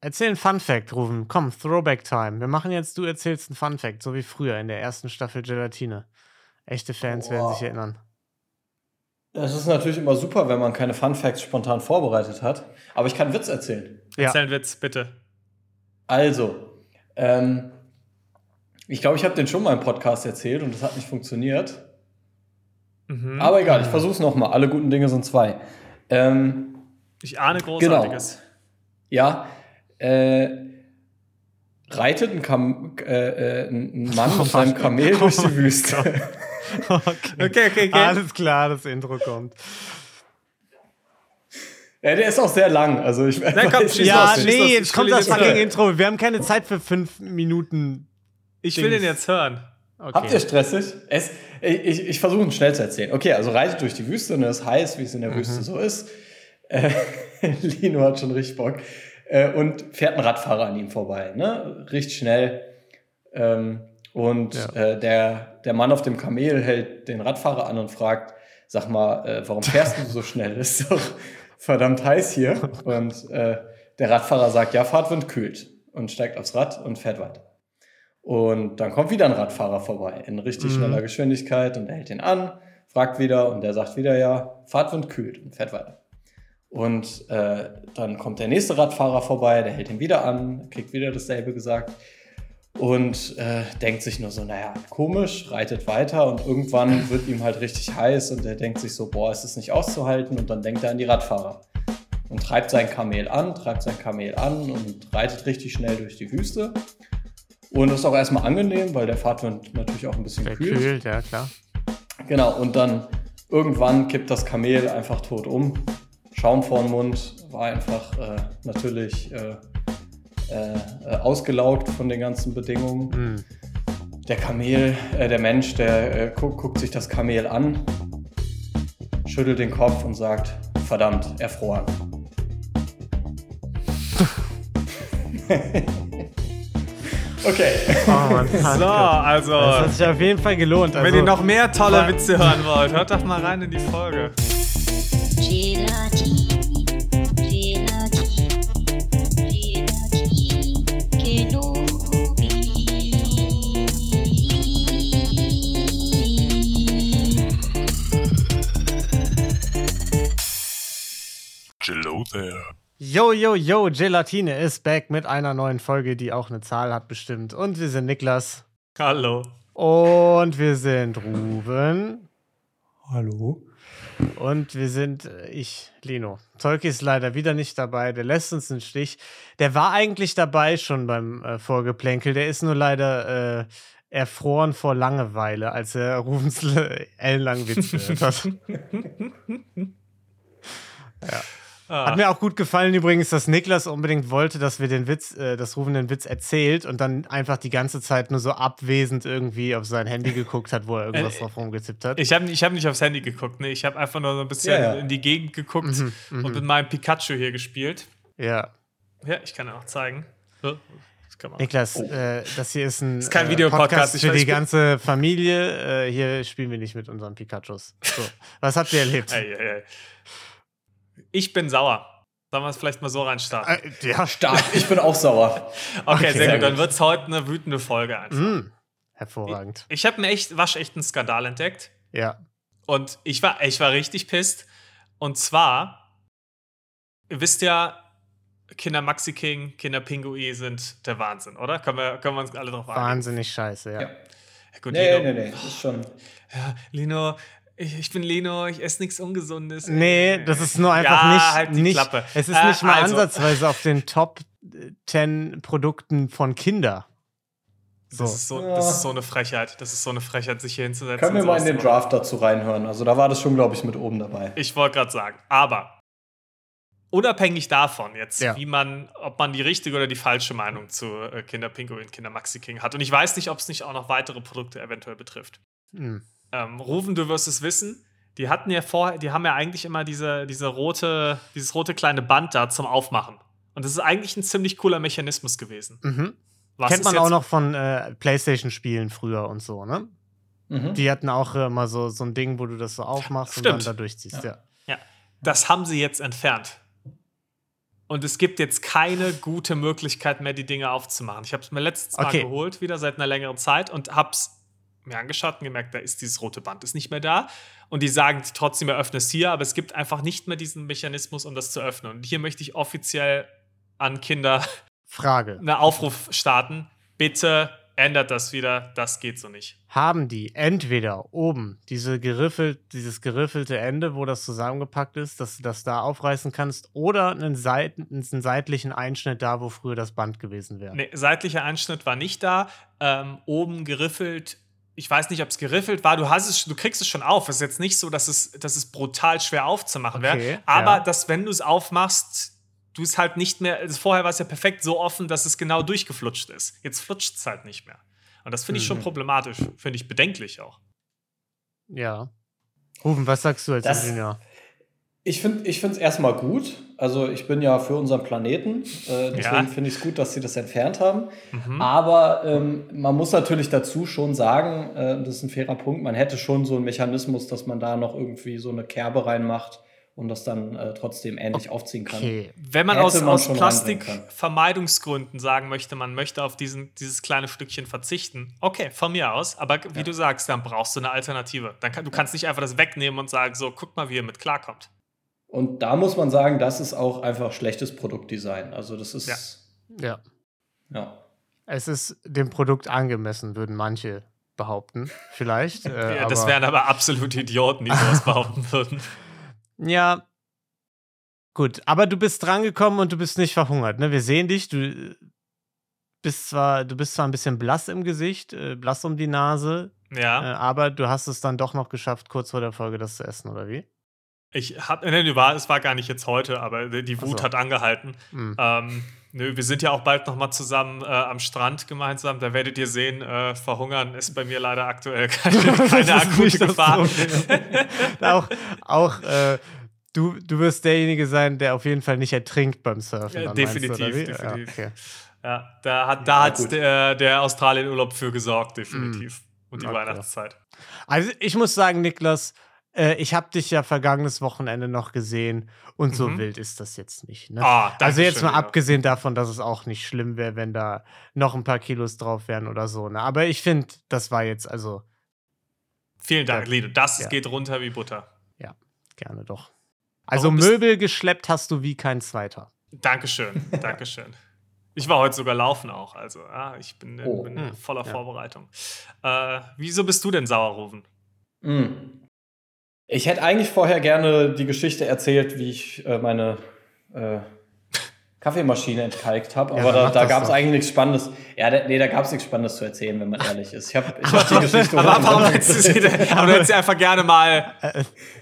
Erzähl einen Fun Fact, Rufen. Komm, Throwback Time. Wir machen jetzt, du erzählst einen Fun Fact, so wie früher in der ersten Staffel Gelatine. Echte Fans werden sich erinnern. Es ist natürlich immer super, wenn man keine Fun Facts spontan vorbereitet hat. Aber ich kann einen Witz erzählen. Ja. Erzähl einen Witz, bitte. Also, ähm, ich glaube, ich habe den schon mal im Podcast erzählt und das hat nicht funktioniert. Mhm. Aber egal, ich versuche es nochmal. Alle guten Dinge sind zwei. Ähm, ich ahne Großartiges. Genau. Ja, äh, reitet ein, Kam äh, äh, ein Mann auf seinem Kamel oh durch die Wüste. okay. okay, okay, okay. Alles klar, das Intro kommt. Ja, der ist auch sehr lang. Also ich Na, komm, ja, aus, nee, jetzt kommt das fucking Intro. Wir haben keine Zeit für fünf Minuten. Ich will den jetzt hören. Okay. Habt ihr stressig? Es, ich ich, ich versuche es schnell zu erzählen. Okay, also reitet durch die Wüste und es ist heiß, wie es in der mhm. Wüste so ist. Äh, Lino hat schon richtig Bock. Äh, und fährt ein Radfahrer an ihm vorbei. Ne? Richtig schnell. Ähm, und ja. äh, der, der Mann auf dem Kamel hält den Radfahrer an und fragt, sag mal, äh, warum fährst du so schnell? Ist doch verdammt heiß hier. Und äh, der Radfahrer sagt, ja, Fahrtwind kühlt und steigt aufs Rad und fährt weiter. Und dann kommt wieder ein Radfahrer vorbei in richtig mhm. schneller Geschwindigkeit und er hält ihn an, fragt wieder und der sagt wieder, ja, Fahrtwind kühlt und fährt weiter. Und äh, dann kommt der nächste Radfahrer vorbei, der hält ihn wieder an, kriegt wieder dasselbe gesagt und äh, denkt sich nur so, naja, komisch, reitet weiter und irgendwann wird ihm halt richtig heiß und er denkt sich so, boah, ist das nicht auszuhalten und dann denkt er an die Radfahrer und treibt sein Kamel an, treibt sein Kamel an und reitet richtig schnell durch die Wüste. Und das ist auch erstmal angenehm, weil der Fahrtwind natürlich auch ein bisschen kühlt. kühlt. ja klar. Genau, und dann irgendwann kippt das Kamel einfach tot um Schaum vor den Mund, war einfach äh, natürlich äh, äh, ausgelaugt von den ganzen Bedingungen. Mhm. Der Kamel, äh, der Mensch, der äh, guckt, guckt sich das Kamel an, schüttelt den Kopf und sagt, verdammt, erfroren. Okay. Oh Mann, so, also. Das hat sich auf jeden Fall gelohnt. Also, wenn ihr noch mehr tolle Witze hören wollt, hört doch mal rein in die Folge. Yo, yo, yo, Gelatine ist back mit einer neuen Folge, die auch eine Zahl hat bestimmt. Und wir sind Niklas. Hallo. Und wir sind Ruben. Hallo. Und wir sind äh, ich, Lino. Tolki ist leider wieder nicht dabei, der lässt uns einen Stich. Der war eigentlich dabei schon beim äh, Vorgeplänkel, der ist nur leider äh, erfroren vor Langeweile, als er Rubens ellenlangen Witz gehört hat. ja. Ah. Hat mir auch gut gefallen übrigens, dass Niklas unbedingt wollte, dass wir den Witz, äh, dass Rufen den Witz erzählt und dann einfach die ganze Zeit nur so abwesend irgendwie auf sein Handy geguckt hat, wo er irgendwas äh, drauf rumgetippt hat. Ich habe ich hab nicht aufs Handy geguckt, ne? Ich habe einfach nur so ein bisschen ja, ja. in die Gegend geguckt mhm, und mhm. mit meinem Pikachu hier gespielt. Ja. Ja, ich kann ja auch zeigen. So. Niklas, oh. äh, das hier ist ein ist kein äh, Podcast für die ganze Familie. Äh, hier spielen wir nicht mit unseren Pikachus. So. Was habt ihr erlebt? Ei, ei, ei. Ich bin sauer. Sollen wir es vielleicht mal so reinstarten? Äh, ja, stark. Ich bin auch sauer. okay, okay, sehr gut. Dann wird es heute eine wütende Folge einfach. Mm, hervorragend. Ich, ich habe mir echt waschechten Skandal entdeckt. Ja. Und ich war, ich war richtig pisst. Und zwar, ihr wisst ja, Kinder Maxi King, Kinder Pinguin sind der Wahnsinn, oder? Können wir, können wir uns alle drauf einigen? Wahnsinnig scheiße, ja. ja. gut, nee, Lino, nee, nee, das ist schon. Ja, Lino, ich, ich bin Leno, ich esse nichts Ungesundes. Nee, das ist nur einfach ja, nicht. Halt die nicht Klappe. Es ist äh, nicht mal also. ansatzweise auf den Top 10 Produkten von Kinder. So. Das, ist so, das ist so eine Frechheit. Das ist so eine Frechheit, sich hier hinzusetzen. Können wir mal in den Draft dazu reinhören? Also da war das schon, glaube ich, mit oben dabei. Ich wollte gerade sagen. Aber unabhängig davon jetzt, ja. wie man, ob man die richtige oder die falsche Meinung zu äh, Kinder Pinguin, Kinder Maxi King hat. Und ich weiß nicht, ob es nicht auch noch weitere Produkte eventuell betrifft. Mhm ähm, Rufen, du wirst es wissen. Die hatten ja vorher, die haben ja eigentlich immer diese, diese rote, dieses rote kleine Band da zum Aufmachen. Und das ist eigentlich ein ziemlich cooler Mechanismus gewesen. Mhm. Kennt man auch noch von äh, PlayStation-Spielen früher und so, ne? Mhm. Die hatten auch äh, mal so, so ein Ding, wo du das so aufmachst Stimmt. und dann da durchziehst, ja. ja. ja. Das haben sie jetzt entfernt. Und es gibt jetzt keine gute Möglichkeit mehr, die Dinge aufzumachen. Ich habe es mir letztes Mal geholt, wieder seit einer längeren Zeit, und habe es mir angeschaut und gemerkt, da ist dieses rote Band ist nicht mehr da. Und die sagen trotzdem, eröffne es hier, aber es gibt einfach nicht mehr diesen Mechanismus, um das zu öffnen. Und hier möchte ich offiziell an Kinder Frage. einen Aufruf starten. Bitte ändert das wieder, das geht so nicht. Haben die entweder oben diese geriffelt, dieses geriffelte Ende, wo das zusammengepackt ist, dass du das da aufreißen kannst, oder einen, Seiten, einen seitlichen Einschnitt da, wo früher das Band gewesen wäre? Nee, seitlicher Einschnitt war nicht da. Ähm, oben geriffelt ich weiß nicht, ob es geriffelt war. Du hast es, du kriegst es schon auf. Es ist jetzt nicht so, dass es, dass es brutal schwer aufzumachen wäre. Okay, aber ja. dass, wenn du es aufmachst, du es halt nicht mehr. Also vorher war es ja perfekt so offen, dass es genau durchgeflutscht ist. Jetzt flutscht es halt nicht mehr. Und das finde ich mhm. schon problematisch. Finde ich bedenklich auch. Ja. Ruben, was sagst du als das, Ingenieur? Ich finde es erstmal gut. Also ich bin ja für unseren Planeten. Äh, deswegen ja. finde ich es gut, dass sie das entfernt haben. Mhm. Aber ähm, man muss natürlich dazu schon sagen, äh, das ist ein fairer Punkt, man hätte schon so einen Mechanismus, dass man da noch irgendwie so eine Kerbe reinmacht und das dann äh, trotzdem ähnlich okay. aufziehen kann. Wenn man Hätte aus, man aus Plastikvermeidungsgründen sagen möchte, man möchte auf diesen, dieses kleine Stückchen verzichten, okay, von mir aus, aber wie ja. du sagst, dann brauchst du eine Alternative. Dann kann, du kannst nicht einfach das wegnehmen und sagen, so, guck mal, wie ihr mit klarkommt. Und da muss man sagen, das ist auch einfach schlechtes Produktdesign. Also das ist. Ja. Ja. ja. Es ist dem Produkt angemessen, würden manche behaupten. Vielleicht. Äh, ja, das wären aber absolute Idioten, die sowas behaupten würden. Ja. Gut, aber du bist drangekommen und du bist nicht verhungert. Ne? Wir sehen dich. Du bist zwar, du bist zwar ein bisschen blass im Gesicht, äh, blass um die Nase. Ja. Äh, aber du hast es dann doch noch geschafft, kurz vor der Folge das zu essen, oder wie? Ich hab, ne, war, es war gar nicht jetzt heute, aber die Wut so. hat angehalten. Mhm. Ähm, nö, wir sind ja auch bald noch mal zusammen äh, am Strand gemeinsam. Da werdet ihr sehen, äh, verhungern ist bei mir leider aktuell keine, keine akute Gefahr. auch auch äh, du, du wirst derjenige sein, der auf jeden Fall nicht ertrinkt beim Surfen. Ja, definitiv, du, definitiv. Ja, okay. ja, da hat, da ja, der, der Australien-Urlaub für gesorgt, definitiv. Mhm. Und die okay. Weihnachtszeit. Also ich muss sagen, Niklas, äh, ich habe dich ja vergangenes Wochenende noch gesehen und mhm. so wild ist das jetzt nicht. Ne? Oh, also jetzt mal ja. abgesehen davon, dass es auch nicht schlimm wäre, wenn da noch ein paar Kilos drauf wären oder so. Ne? Aber ich finde, das war jetzt also. Vielen Dank, Lido. Das ja. geht runter wie Butter. Ja, gerne doch. Also Möbel geschleppt hast du wie kein zweiter. Dankeschön, Dankeschön. Ich war heute sogar laufen auch, also ja, ich bin, oh. bin hm. voller ja. Vorbereitung. Äh, wieso bist du denn Sauerrufen? Mm. Ich hätte eigentlich vorher gerne die Geschichte erzählt, wie ich äh, meine äh, Kaffeemaschine entkalkt habe, aber ja, da, da gab es eigentlich nichts Spannendes. Ja, da, nee, da gab es nichts Spannendes zu erzählen, wenn man ehrlich ist. Ich habe ich hab die Geschichte. aber sie denn, aber du hättest sie einfach gerne mal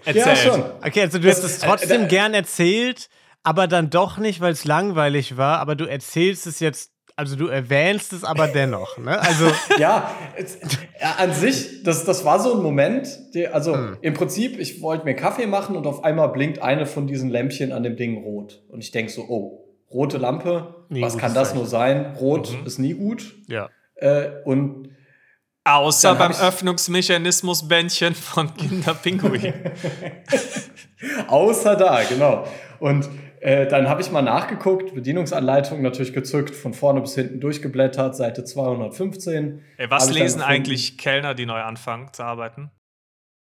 erzählt? Ja, schon. Okay, also du hättest es trotzdem äh, gern erzählt, aber dann doch nicht, weil es langweilig war, aber du erzählst es jetzt also du erwähnst es aber dennoch, ne? Also ja, es, an sich, das, das war so ein Moment, der, also hm. im Prinzip, ich wollte mir Kaffee machen und auf einmal blinkt eine von diesen Lämpchen an dem Ding rot. Und ich denk so, oh, rote Lampe, nie was kann das Zeichen. nur sein? Rot mhm. ist nie gut. Ja. Äh, und Außer beim Öffnungsmechanismus-Bändchen von Kinderpinguin. Außer da, genau. Und äh, dann habe ich mal nachgeguckt, Bedienungsanleitung natürlich gezückt, von vorne bis hinten durchgeblättert, Seite 215. Ey, was lesen eigentlich Kellner, die neu anfangen zu arbeiten?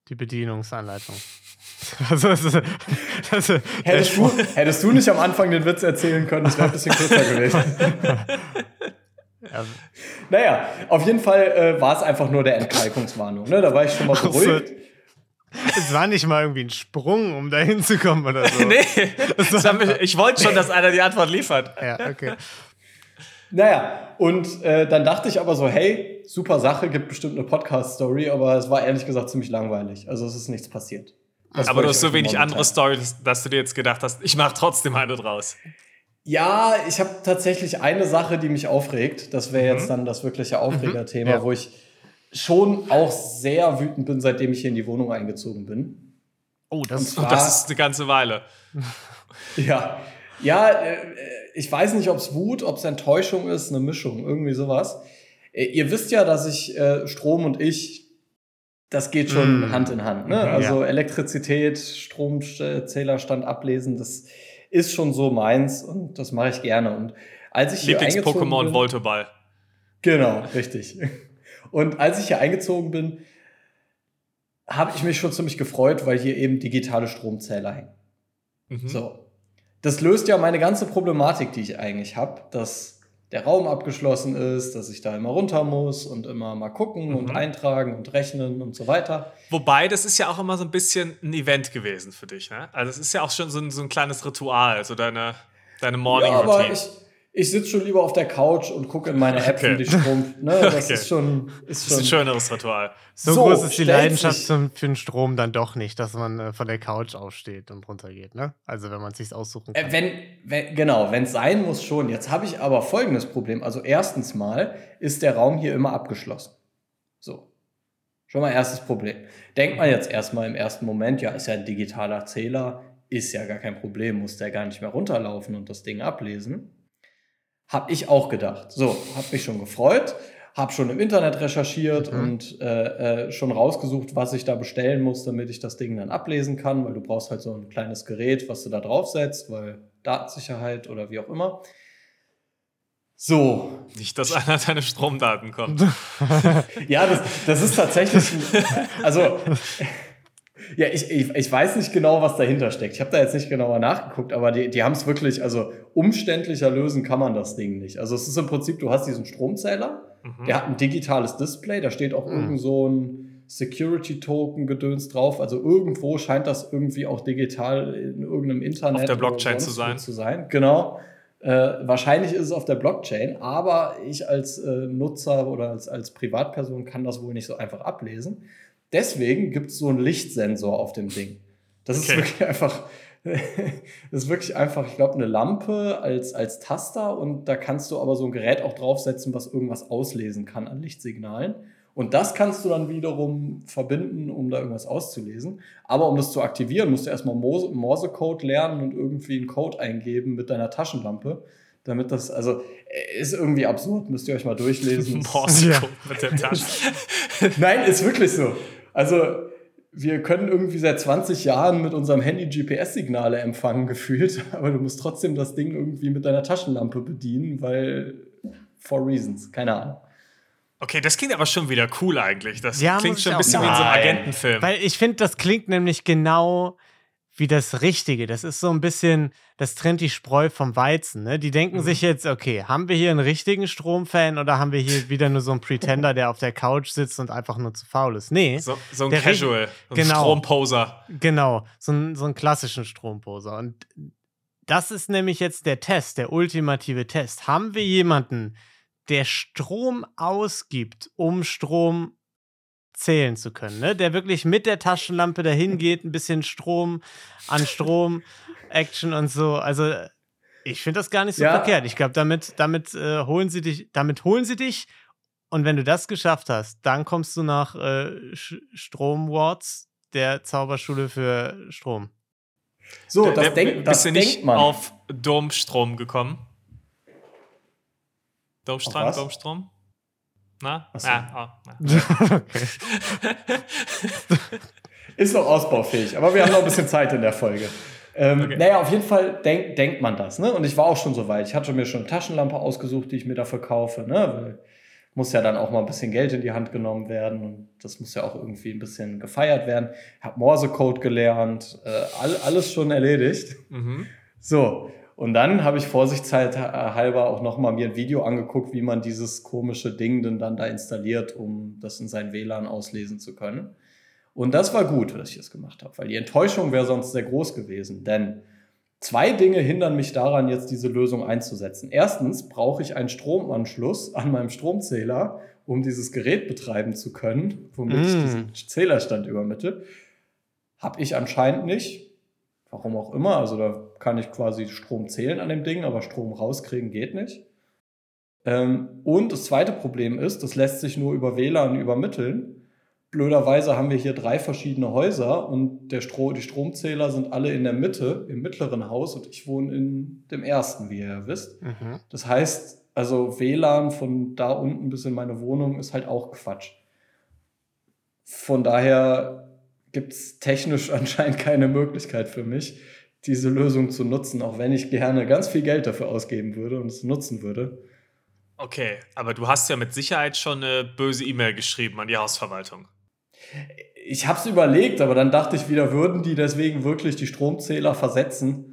Die Bedienungsanleitung. Also, also, also, hättest, du, hättest du nicht am Anfang den Witz erzählen können, das wäre ein bisschen kürzer gewesen. Ja. Naja, auf jeden Fall äh, war es einfach nur der Entkalkungswarnung. Ne? Da war ich schon mal beruhigt. Es war nicht mal irgendwie ein Sprung, um da hinzukommen oder so. nee, ich wollte schon, dass einer die Antwort liefert. Ja, okay. Naja, und äh, dann dachte ich aber so, hey, super Sache, gibt bestimmt eine Podcast-Story, aber es war ehrlich gesagt ziemlich langweilig. Also es ist nichts passiert. Das aber du hast so wenig andere Stories, dass du dir jetzt gedacht hast, ich mache trotzdem eine draus. Ja, ich habe tatsächlich eine Sache, die mich aufregt. Das wäre mhm. jetzt dann das wirkliche Aufregerthema, mhm. ja. wo ich schon auch sehr wütend bin, seitdem ich hier in die Wohnung eingezogen bin. Oh, das, zwar, das ist eine ganze Weile. ja. Ja, äh, ich weiß nicht, ob es Wut, ob es Enttäuschung ist, eine Mischung, irgendwie sowas. Äh, ihr wisst ja, dass ich äh, Strom und ich, das geht schon mm. Hand in Hand. Ne? Also ja. Elektrizität, Stromzählerstand ablesen, das ist schon so meins und das mache ich gerne. Und als ich Lieblings-Pokémon Volteball. Genau, richtig. Und als ich hier eingezogen bin, habe ich mich schon ziemlich gefreut, weil hier eben digitale Stromzähler hängen. Mhm. So. Das löst ja meine ganze Problematik, die ich eigentlich habe, dass der Raum abgeschlossen ist, dass ich da immer runter muss und immer mal gucken mhm. und eintragen und rechnen und so weiter. Wobei, das ist ja auch immer so ein bisschen ein Event gewesen für dich, ne? Also es ist ja auch schon so ein, so ein kleines Ritual, so deine, deine Morning Routine. Ja, ich sitze schon lieber auf der Couch und gucke in meine App, okay. die Strom. Ne? Das okay. ist schon. Ist, schon das ist ein schöneres Ritual. So, so groß ist die Leidenschaft zum, für den Strom dann doch nicht, dass man äh, von der Couch aufsteht und runtergeht. Ne? Also, wenn man es sich aussuchen kann. Äh, wenn, wenn, genau, wenn es sein muss, schon. Jetzt habe ich aber folgendes Problem. Also, erstens mal ist der Raum hier immer abgeschlossen. So. Schon mal erstes Problem. Denkt man jetzt erstmal im ersten Moment, ja, ist ja ein digitaler Zähler, ist ja gar kein Problem, muss der gar nicht mehr runterlaufen und das Ding ablesen. Hab ich auch gedacht. So, hab mich schon gefreut, hab schon im Internet recherchiert mhm. und äh, äh, schon rausgesucht, was ich da bestellen muss, damit ich das Ding dann ablesen kann, weil du brauchst halt so ein kleines Gerät, was du da draufsetzt, weil Datensicherheit oder wie auch immer. So. Nicht, dass einer deine Stromdaten kommt. ja, das, das ist tatsächlich. Also, ja, ich, ich, ich weiß nicht genau, was dahinter steckt. Ich habe da jetzt nicht genauer nachgeguckt, aber die, die haben es wirklich, also umständlicher lösen kann man das Ding nicht. Also es ist im Prinzip, du hast diesen Stromzähler, mhm. der hat ein digitales Display, da steht auch mhm. irgend so ein Security-Token-Gedöns drauf. Also irgendwo scheint das irgendwie auch digital in irgendeinem Internet auf der Blockchain zu sein. zu sein. Genau. Äh, wahrscheinlich ist es auf der Blockchain, aber ich als äh, Nutzer oder als, als Privatperson kann das wohl nicht so einfach ablesen. Deswegen gibt es so einen Lichtsensor auf dem Ding. Das okay. ist wirklich einfach, das ist wirklich einfach, ich glaube, eine Lampe als, als Taster und da kannst du aber so ein Gerät auch draufsetzen, was irgendwas auslesen kann an Lichtsignalen. Und das kannst du dann wiederum verbinden, um da irgendwas auszulesen. Aber um das zu aktivieren, musst du erstmal Morse-Code lernen und irgendwie einen Code eingeben mit deiner Taschenlampe. Damit das, also, ist irgendwie absurd, müsst ihr euch mal durchlesen. Morse-Code ja. mit der Tasche. Nein, ist wirklich so. Also, wir können irgendwie seit 20 Jahren mit unserem Handy GPS-Signale empfangen, gefühlt, aber du musst trotzdem das Ding irgendwie mit deiner Taschenlampe bedienen, weil for reasons, keine Ahnung. Okay, das klingt aber schon wieder cool eigentlich. Das ja, klingt schon ein bisschen wie in so einem Agentenfilm. Weil ich finde, das klingt nämlich genau wie das Richtige. Das ist so ein bisschen, das trennt die Spreu vom Weizen. Ne? Die denken mhm. sich jetzt, okay, haben wir hier einen richtigen Stromfan oder haben wir hier wieder nur so einen Pretender, der auf der Couch sitzt und einfach nur zu faul ist? Nee. So, so ein Casual, so ein genau, Stromposer. Genau, so, ein, so einen klassischen Stromposer. Und das ist nämlich jetzt der Test, der ultimative Test. Haben wir jemanden, der Strom ausgibt, um Strom zählen zu können, ne? der wirklich mit der Taschenlampe dahin geht, ein bisschen Strom an Strom, Action und so. Also ich finde das gar nicht so ja. verkehrt. Ich glaube, damit, damit äh, holen sie dich, damit holen sie dich. Und wenn du das geschafft hast, dann kommst du nach äh, Stromwards, der Zauberschule für Strom. So, das, der, denk, das bist du nicht man. auf Domstrom gekommen? Domstrom, Domstrom? Na? So. Ja, oh, okay. Ist noch ausbaufähig, aber wir haben noch ein bisschen Zeit in der Folge. Ähm, okay. Naja, auf jeden Fall denk, denkt man das. Ne? Und ich war auch schon so weit. Ich hatte mir schon eine Taschenlampe ausgesucht, die ich mir dafür kaufe. Ne? Weil muss ja dann auch mal ein bisschen Geld in die Hand genommen werden und das muss ja auch irgendwie ein bisschen gefeiert werden. Ich habe Morsecode gelernt, äh, all, alles schon erledigt. Mhm. So, und dann habe ich vorsichtshalber auch nochmal mir ein Video angeguckt, wie man dieses komische Ding denn dann da installiert, um das in sein WLAN auslesen zu können. Und das war gut, dass ich das gemacht habe, weil die Enttäuschung wäre sonst sehr groß gewesen. Denn zwei Dinge hindern mich daran, jetzt diese Lösung einzusetzen. Erstens brauche ich einen Stromanschluss an meinem Stromzähler, um dieses Gerät betreiben zu können, womit mm. ich diesen Zählerstand übermittle. Habe ich anscheinend nicht. Warum auch immer. Also da kann ich quasi Strom zählen an dem Ding, aber Strom rauskriegen geht nicht. Ähm, und das zweite Problem ist, das lässt sich nur über WLAN übermitteln. Blöderweise haben wir hier drei verschiedene Häuser und der Stro die Stromzähler sind alle in der Mitte, im mittleren Haus und ich wohne in dem ersten, wie ihr ja wisst. Mhm. Das heißt, also WLAN von da unten bis in meine Wohnung ist halt auch Quatsch. Von daher gibt es technisch anscheinend keine Möglichkeit für mich, diese Lösung zu nutzen, auch wenn ich gerne ganz viel Geld dafür ausgeben würde und es nutzen würde. Okay, aber du hast ja mit Sicherheit schon eine böse E-Mail geschrieben an die Hausverwaltung. Ich habe es überlegt, aber dann dachte ich wieder, würden die deswegen wirklich die Stromzähler versetzen?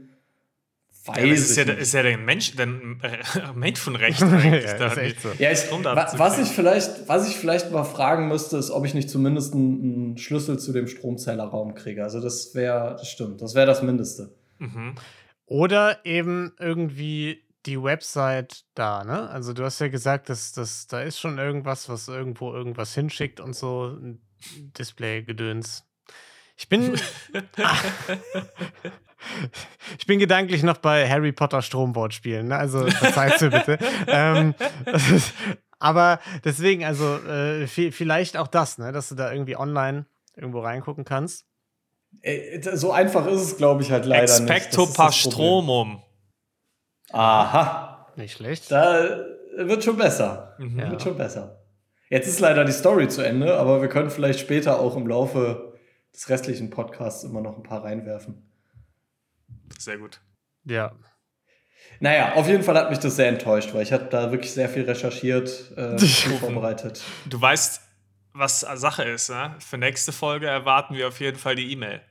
Weiß ja, ist, ja, ist ja der Mensch, äh, Menschenrecht eigentlich. ja, so. ja ich, was, ich vielleicht, was ich vielleicht mal fragen müsste, ist, ob ich nicht zumindest einen, einen Schlüssel zu dem Stromzählerraum kriege. Also das wäre, das stimmt, das wäre das Mindeste. Mhm. Oder eben irgendwie die Website da, ne? Also du hast ja gesagt, dass, dass da ist schon irgendwas, was irgendwo irgendwas hinschickt und so, ein Display-Gedöns. Ich bin. ich bin gedanklich noch bei Harry Potter Stromwortspielen, ne? Also verzeiht mir bitte. ähm, ist, aber deswegen, also äh, vielleicht auch das, ne? Dass du da irgendwie online irgendwo reingucken kannst. Äh, so einfach ist es, glaube ich, halt leider Expecto nicht. Pastromum. Aha. Nicht schlecht. Da wird schon besser. Mhm. Ja. Wird schon besser. Jetzt ist leider die Story zu Ende, aber wir können vielleicht später auch im Laufe des restlichen Podcasts immer noch ein paar reinwerfen. Sehr gut. Ja. Naja, auf jeden Fall hat mich das sehr enttäuscht, weil ich habe da wirklich sehr viel recherchiert, äh, vorbereitet. Du weißt, was Sache ist, ne? Für nächste Folge erwarten wir auf jeden Fall die E-Mail.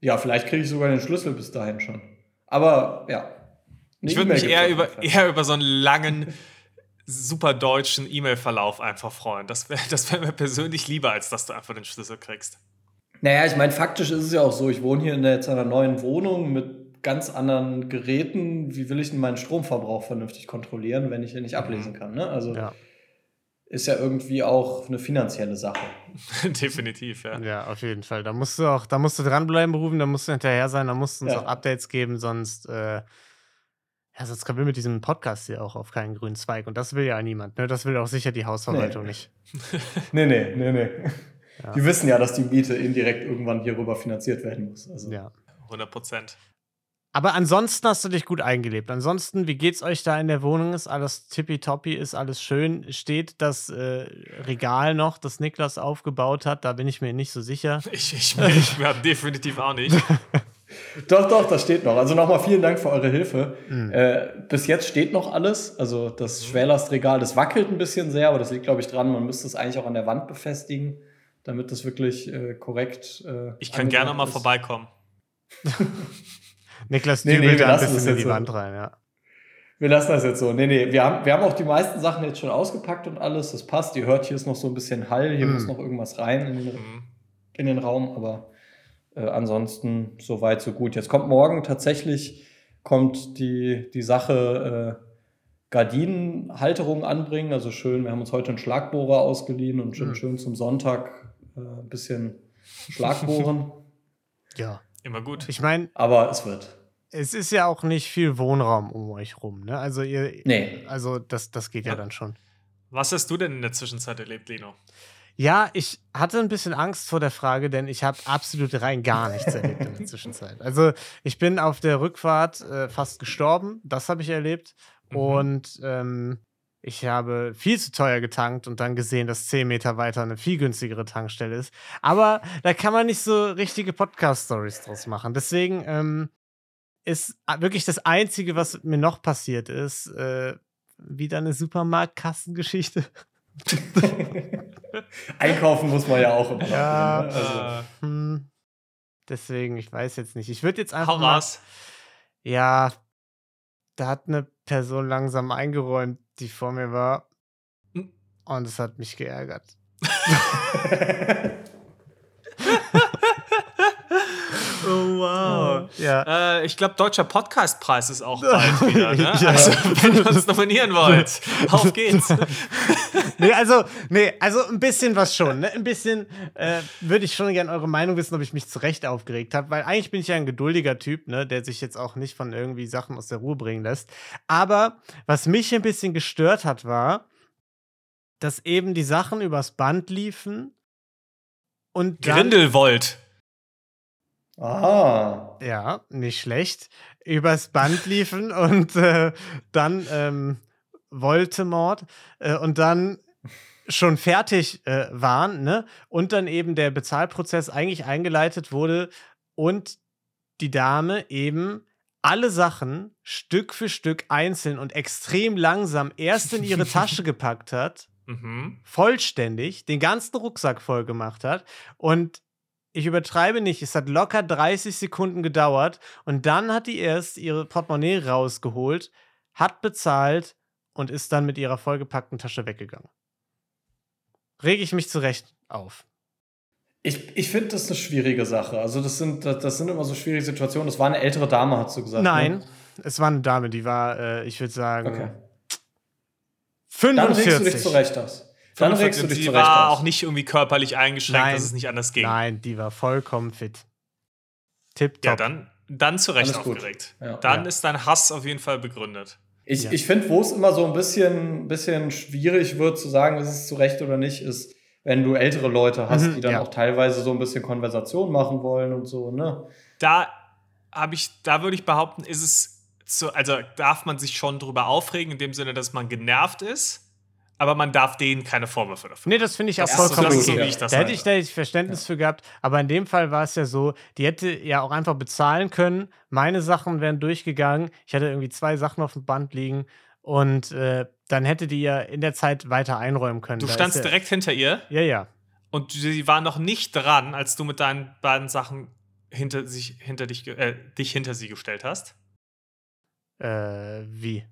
Ja, vielleicht kriege ich sogar den Schlüssel bis dahin schon. Aber ja. Ich würde mich eher über, eher über so einen langen, super deutschen E-Mail-Verlauf einfach freuen. Das wäre das wär mir persönlich lieber, als dass du einfach den Schlüssel kriegst. Naja, ich meine, faktisch ist es ja auch so, ich wohne hier in jetzt einer neuen Wohnung mit ganz anderen Geräten. Wie will ich denn meinen Stromverbrauch vernünftig kontrollieren, wenn ich ihn nicht ablesen mhm. kann? Ne? Also ja ist ja irgendwie auch eine finanzielle Sache. Definitiv, ja. Ja, auf jeden Fall. Da musst du auch, da musst du dranbleiben, berufen, da musst du hinterher sein, da musst du uns ja. auch Updates geben, sonst, äh, ja, sonst kommen wir mit diesem Podcast hier auch auf keinen grünen Zweig. Und das will ja niemand, ne? Das will auch sicher die Hausverwaltung nee. nicht. nee, nee, nee, nee. Ja. Die wissen ja, dass die Miete indirekt irgendwann hierüber finanziert werden muss. Also. Ja. 100 Prozent. Aber ansonsten hast du dich gut eingelebt. Ansonsten, wie geht's euch da in der Wohnung? Ist alles tippitoppi, ist alles schön? Steht das äh, Regal noch, das Niklas aufgebaut hat? Da bin ich mir nicht so sicher. Ich, ich, ich definitiv auch nicht. doch, doch, das steht noch. Also nochmal vielen Dank für eure Hilfe. Mhm. Äh, bis jetzt steht noch alles. Also das Schwerlastregal, das wackelt ein bisschen sehr, aber das liegt, glaube ich, dran. Man müsste es eigentlich auch an der Wand befestigen, damit das wirklich äh, korrekt. Äh, ich kann gerne mal vorbeikommen. Niklas nee, nee, wir ein bisschen in die so. Wand rein, ja. Wir lassen das jetzt so. Nee, nee, wir haben, wir haben auch die meisten Sachen jetzt schon ausgepackt und alles. Das passt. Ihr hört, hier ist noch so ein bisschen Hall, hier mm. muss noch irgendwas rein in den, mm. in den Raum, aber äh, ansonsten so weit, so gut. Jetzt kommt morgen tatsächlich kommt die, die Sache äh, Gardinenhalterung anbringen. Also schön, wir haben uns heute einen Schlagbohrer ausgeliehen und schön, mm. schön zum Sonntag äh, ein bisschen Schlagbohren. ja. Immer gut. Ich meine. Aber es wird es ist ja auch nicht viel Wohnraum um euch rum, ne? Also ihr, nee. also das, das geht ja. ja dann schon. Was hast du denn in der Zwischenzeit erlebt, Lino? Ja, ich hatte ein bisschen Angst vor der Frage, denn ich habe absolut rein gar nichts erlebt in der Zwischenzeit. Also ich bin auf der Rückfahrt äh, fast gestorben, das habe ich erlebt. Mhm. Und ähm, ich habe viel zu teuer getankt und dann gesehen, dass 10 Meter weiter eine viel günstigere Tankstelle ist. Aber da kann man nicht so richtige Podcast-Stories draus machen. Deswegen ähm, ist wirklich das Einzige, was mir noch passiert ist, äh, wieder eine Supermarktkassengeschichte. Einkaufen muss man ja auch immer. Ja, ne? also. hm, deswegen, ich weiß jetzt nicht. Ich würde jetzt einfach. Hau mal, raus. Ja, da hat eine Person langsam eingeräumt, die vor mir war. Hm. Und es hat mich geärgert. wow. Ja. Äh, ich glaube, Deutscher Podcastpreis ist auch bald wieder. Ne? ja. Also, wenn ihr uns nominieren wollt, auf geht's. nee, also, nee, also ein bisschen was schon. Ne? Ein bisschen äh, würde ich schon gerne eure Meinung wissen, ob ich mich zu Recht aufgeregt habe, weil eigentlich bin ich ja ein geduldiger Typ, ne, der sich jetzt auch nicht von irgendwie Sachen aus der Ruhe bringen lässt. Aber was mich ein bisschen gestört hat, war, dass eben die Sachen übers Band liefen und Grindelwald. Ah. Ja, nicht schlecht. Übers Band liefen und äh, dann ähm, Voldemort äh, und dann schon fertig äh, waren, ne? Und dann eben der Bezahlprozess eigentlich eingeleitet wurde und die Dame eben alle Sachen Stück für Stück einzeln und extrem langsam erst in ihre Tasche gepackt hat, mhm. vollständig, den ganzen Rucksack voll gemacht hat und ich übertreibe nicht, es hat locker 30 Sekunden gedauert und dann hat die erst ihre Portemonnaie rausgeholt, hat bezahlt und ist dann mit ihrer vollgepackten Tasche weggegangen. Rege ich mich zurecht auf. Ich, ich finde das eine schwierige Sache. Also, das sind, das, das, sind immer so schwierige Situationen. Das war eine ältere Dame, hast du gesagt. Ne? Nein, ne? es war eine Dame, die war, äh, ich würde sagen, okay. 45. Dann regst du dich zurecht aus. Dann regst du dich zurecht war aus. auch nicht irgendwie körperlich eingeschränkt, Nein. dass es nicht anders ging. Nein, die war vollkommen fit. Tipptopp. Ja, dann, dann zu Recht aufgeregt. Ja, dann ja. ist dein Hass auf jeden Fall begründet. Ich, ja. ich finde, wo es immer so ein bisschen, bisschen schwierig wird zu sagen, ist es zu Recht oder nicht, ist, wenn du ältere Leute hast, mhm, die dann ja. auch teilweise so ein bisschen Konversation machen wollen und so, ne? Da habe ich, da würde ich behaupten, ist es so, also darf man sich schon drüber aufregen, in dem Sinne, dass man genervt ist aber man darf denen keine Vorwürfe dafür. Nee, das finde ich auch vollkommen so, so, das da hätte ich, da hätte ich Verständnis ja. für gehabt, aber in dem Fall war es ja so, die hätte ja auch einfach bezahlen können, meine Sachen wären durchgegangen, ich hatte irgendwie zwei Sachen auf dem Band liegen und äh, dann hätte die ja in der Zeit weiter einräumen können. Du da standst ja, direkt hinter ihr? Ja, ja. Und sie war noch nicht dran, als du mit deinen beiden Sachen hinter, sich, hinter dich, äh, dich hinter sie gestellt hast? Äh, wie?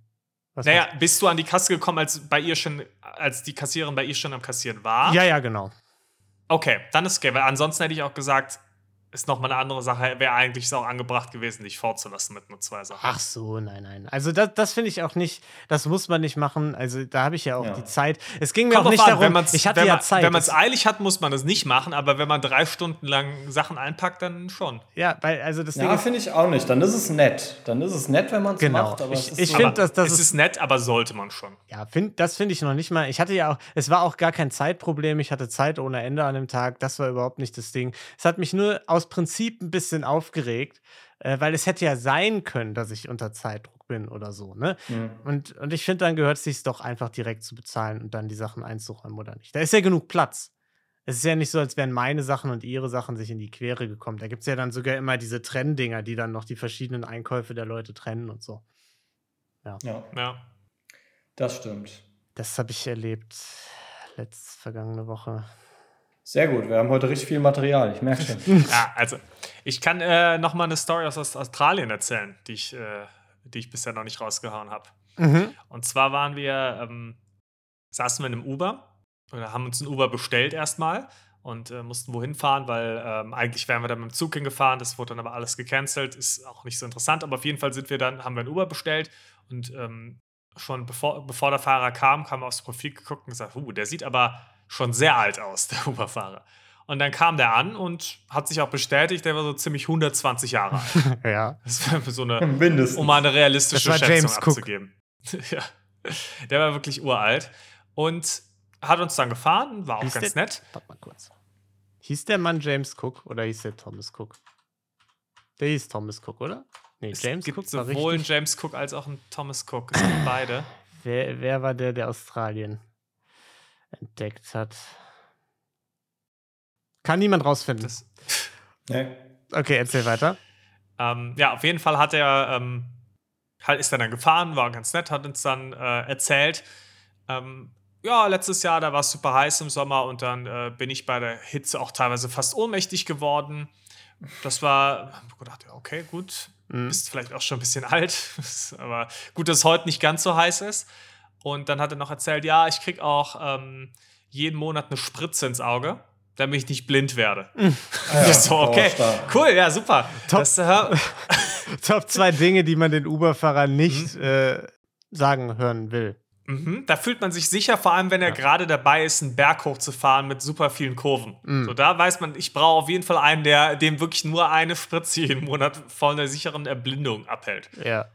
Was naja, bist du an die Kasse gekommen, als bei ihr schon, als die Kassiererin bei ihr schon am Kassieren war? Ja, ja, genau. Okay, dann ist okay, weil ansonsten hätte ich auch gesagt, ist nochmal eine andere Sache. Wäre eigentlich auch angebracht gewesen, dich fortzulassen mit nur zwei Sachen. Ach so, nein, nein. Also das, das finde ich auch nicht, das muss man nicht machen. Also da habe ich ja auch ja. die Zeit. Es ging mir Kommt auch nicht an, darum, ich hatte man, ja Zeit. Wenn man es eilig hat, muss man das nicht machen, aber wenn man drei Stunden lang Sachen einpackt, dann schon. Ja, weil, also das Ja, finde ich auch nicht. Dann ist es nett. Dann ist es nett, wenn man es genau. macht. Aber ich, ich finde, dass das es ist nett, aber sollte man schon. Ja, find, das finde ich noch nicht mal. Ich hatte ja auch, es war auch gar kein Zeitproblem. Ich hatte Zeit ohne Ende an dem Tag. Das war überhaupt nicht das Ding. Es hat mich nur aus Prinzip ein bisschen bisschen aufgeregt, äh, weil es hätte ja sein können, dass ich unter Zeitdruck bin oder so. Ne? Mhm. Und, und ich finde, dann gehört es sich doch einfach direkt zu bezahlen und dann die Sachen einzuräumen oder nicht. Da ist ja genug Platz. Es ist ja nicht so, als wären meine Sachen und ihre Sachen sich in die Quere gekommen. Da gibt es ja dann sogar immer diese Trenndinger, die dann noch die verschiedenen Einkäufe der Leute trennen und so. Ja. Ja. ja. Das stimmt. Das habe ich erlebt letzte vergangene Woche. Sehr gut, wir haben heute richtig viel Material, ich merke schon. ja, also ich kann äh, noch mal eine Story aus Australien erzählen, die ich, äh, die ich bisher noch nicht rausgehauen habe. Mhm. Und zwar waren wir, ähm, saßen wir in einem Uber oder haben uns ein Uber bestellt erstmal und äh, mussten wohin fahren, weil ähm, eigentlich wären wir dann mit dem Zug hingefahren, das wurde dann aber alles gecancelt, ist auch nicht so interessant, aber auf jeden Fall sind wir dann, haben wir ein Uber bestellt und ähm, schon bevor, bevor der Fahrer kam, kam er aufs Profil geguckt und gesagt, uh, der sieht aber schon sehr alt aus, der Uberfahrer. Und dann kam der an und hat sich auch bestätigt, der war so ziemlich 120 Jahre alt. ja. Das war so eine, Mindestens. um mal eine realistische Schätzung James abzugeben. ja. Der war wirklich uralt. Und hat uns dann gefahren, war auch hieß ganz der, nett. Warte mal kurz. Hieß der Mann James Cook oder hieß der Thomas Cook? Der hieß Thomas Cook, oder? Nee, es James gibt Cook sowohl einen James Cook als auch einen Thomas Cook. Es gibt beide. Wer, wer war der, der Australien? Entdeckt hat. Kann niemand rausfinden. Das, nee. Okay, erzähl weiter. Ähm, ja, auf jeden Fall hat er, ähm, halt ist er dann gefahren, war ganz nett, hat uns dann äh, erzählt, ähm, ja, letztes Jahr, da war es super heiß im Sommer und dann äh, bin ich bei der Hitze auch teilweise fast ohnmächtig geworden. Das war, ich gedacht, ja, okay, gut, mhm. bist vielleicht auch schon ein bisschen alt, aber gut, dass es heute nicht ganz so heiß ist. Und dann hat er noch erzählt, ja, ich krieg auch ähm, jeden Monat eine Spritze ins Auge, damit ich nicht blind werde. Mhm. Ah ja, so, okay, cool, ja, super. Top, das, äh, Top zwei Dinge, die man den Uber-Fahrer nicht mhm. äh, sagen hören will. Mhm. Da fühlt man sich sicher, vor allem wenn er ja. gerade dabei ist, einen Berg hochzufahren mit super vielen Kurven. Mhm. So, da weiß man, ich brauche auf jeden Fall einen, der dem wirklich nur eine Spritze jeden Monat von der sicheren Erblindung abhält. Ja.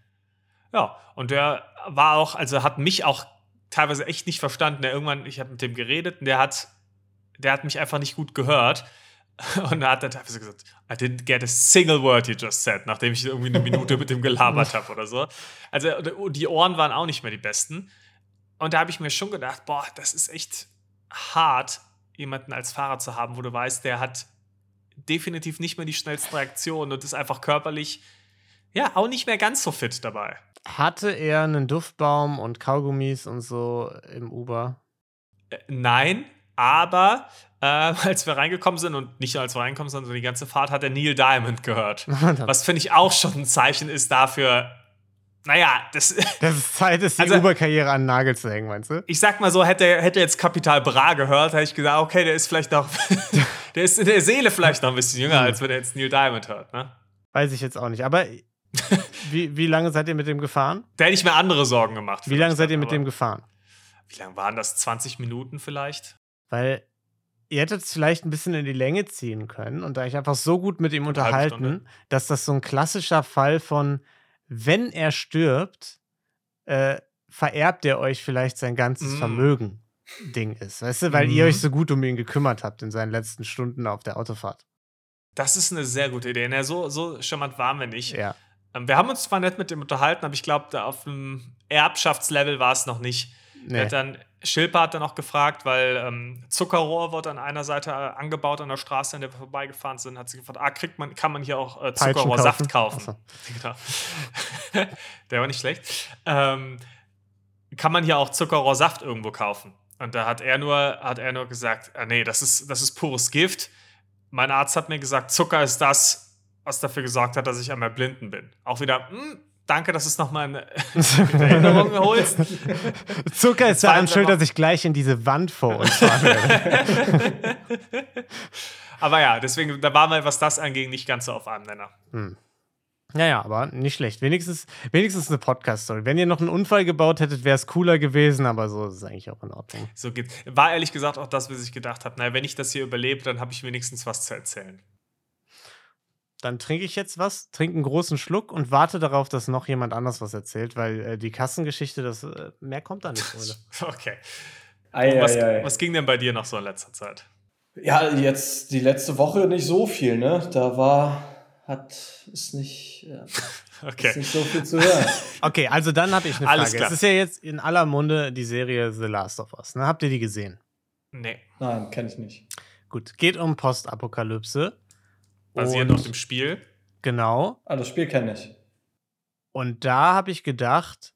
Ja, und der war auch, also hat mich auch teilweise echt nicht verstanden. Der irgendwann, ich habe mit dem geredet und der hat, der hat mich einfach nicht gut gehört. Und da hat er teilweise gesagt, I didn't get a single word you just said, nachdem ich irgendwie eine Minute mit dem gelabert habe oder so. Also die Ohren waren auch nicht mehr die besten. Und da habe ich mir schon gedacht, boah, das ist echt hart, jemanden als Fahrer zu haben, wo du weißt, der hat definitiv nicht mehr die schnellsten Reaktionen und ist einfach körperlich, ja, auch nicht mehr ganz so fit dabei. Hatte er einen Duftbaum und Kaugummis und so im Uber? Äh, nein, aber äh, als wir reingekommen sind und nicht nur als wir reingekommen sind, sondern die ganze Fahrt hat er Neil Diamond gehört. was finde ich auch schon ein Zeichen ist dafür, naja, das. Das ist Zeit, ist die also, Uber-Karriere an den Nagel zu hängen, meinst du? Ich sag mal so, hätte, hätte jetzt Kapital Bra gehört, hätte ich gesagt, okay, der ist vielleicht noch. der ist in der Seele vielleicht noch ein bisschen jünger, als wenn er jetzt Neil Diamond hört, ne? Weiß ich jetzt auch nicht. Aber wie, wie lange seid ihr mit dem gefahren? Da hätte ich mir andere Sorgen gemacht. Wie lange seid ihr mit dem gefahren? Wie lange waren das? 20 Minuten vielleicht? Weil ihr hättet es vielleicht ein bisschen in die Länge ziehen können und da ich einfach so gut mit ihm unterhalten, dass das so ein klassischer Fall von wenn er stirbt, äh, vererbt er euch vielleicht sein ganzes mm. Vermögen Ding ist, weißt du, weil mm. ihr euch so gut um ihn gekümmert habt in seinen letzten Stunden auf der Autofahrt. Das ist eine sehr gute Idee. Na, so, so charmant waren wir nicht. Ja. Ähm, wir haben uns zwar nett mit dem unterhalten, aber ich glaube, auf dem Erbschaftslevel war es noch nicht. Nee. Hat dann Schilper hat dann auch gefragt, weil ähm, Zuckerrohr wird an einer Seite äh, angebaut an der Straße, an der wir vorbeigefahren sind. Hat sie gefragt, ah, kriegt man, kann man hier auch äh, Zuckerrohrsaft kaufen? kaufen. Genau. der war nicht schlecht. Ähm, kann man hier auch Zuckerrohrsaft irgendwo kaufen? Und da hat er nur, hat er nur gesagt, ah, nee, das ist, das ist pures Gift. Mein Arzt hat mir gesagt, Zucker ist das, was dafür gesorgt hat, dass ich einmal blinden bin. Auch wieder, mh, hm, danke, dass du es nochmal in, in Erinnerung holst. Zucker ist daran schuld, dass ich gleich in diese Wand vor uns fahre. aber ja, deswegen, da waren wir, was das angeht, nicht ganz so auf einem Nenner. Hm. Naja, aber nicht schlecht. Wenigstens, wenigstens eine Podcast-Story. Wenn ihr noch einen Unfall gebaut hättet, wäre es cooler gewesen, aber so ist es eigentlich auch in Ordnung. So geht's. War ehrlich gesagt auch das, was ich gedacht habe. Naja, wenn ich das hier überlebe, dann habe ich wenigstens was zu erzählen. Dann trinke ich jetzt was, trinke einen großen Schluck und warte darauf, dass noch jemand anders was erzählt, weil äh, die Kassengeschichte, das äh, mehr kommt da nicht, Freunde. okay. Ei, was, ei, ei. was ging denn bei dir noch so in letzter Zeit? Ja, jetzt die letzte Woche nicht so viel, ne? Da war, hat, ist nicht, ja, okay. ist nicht so viel zu hören. okay, also dann habe ich eine Frage. Es ist ja jetzt in aller Munde die Serie The Last of Us. Ne? Habt ihr die gesehen? Nee. Nein, kenne ich nicht. Gut, geht um Postapokalypse. Basierend auf dem Spiel. Genau. Ah, das Spiel kenne ich. Und da habe ich gedacht.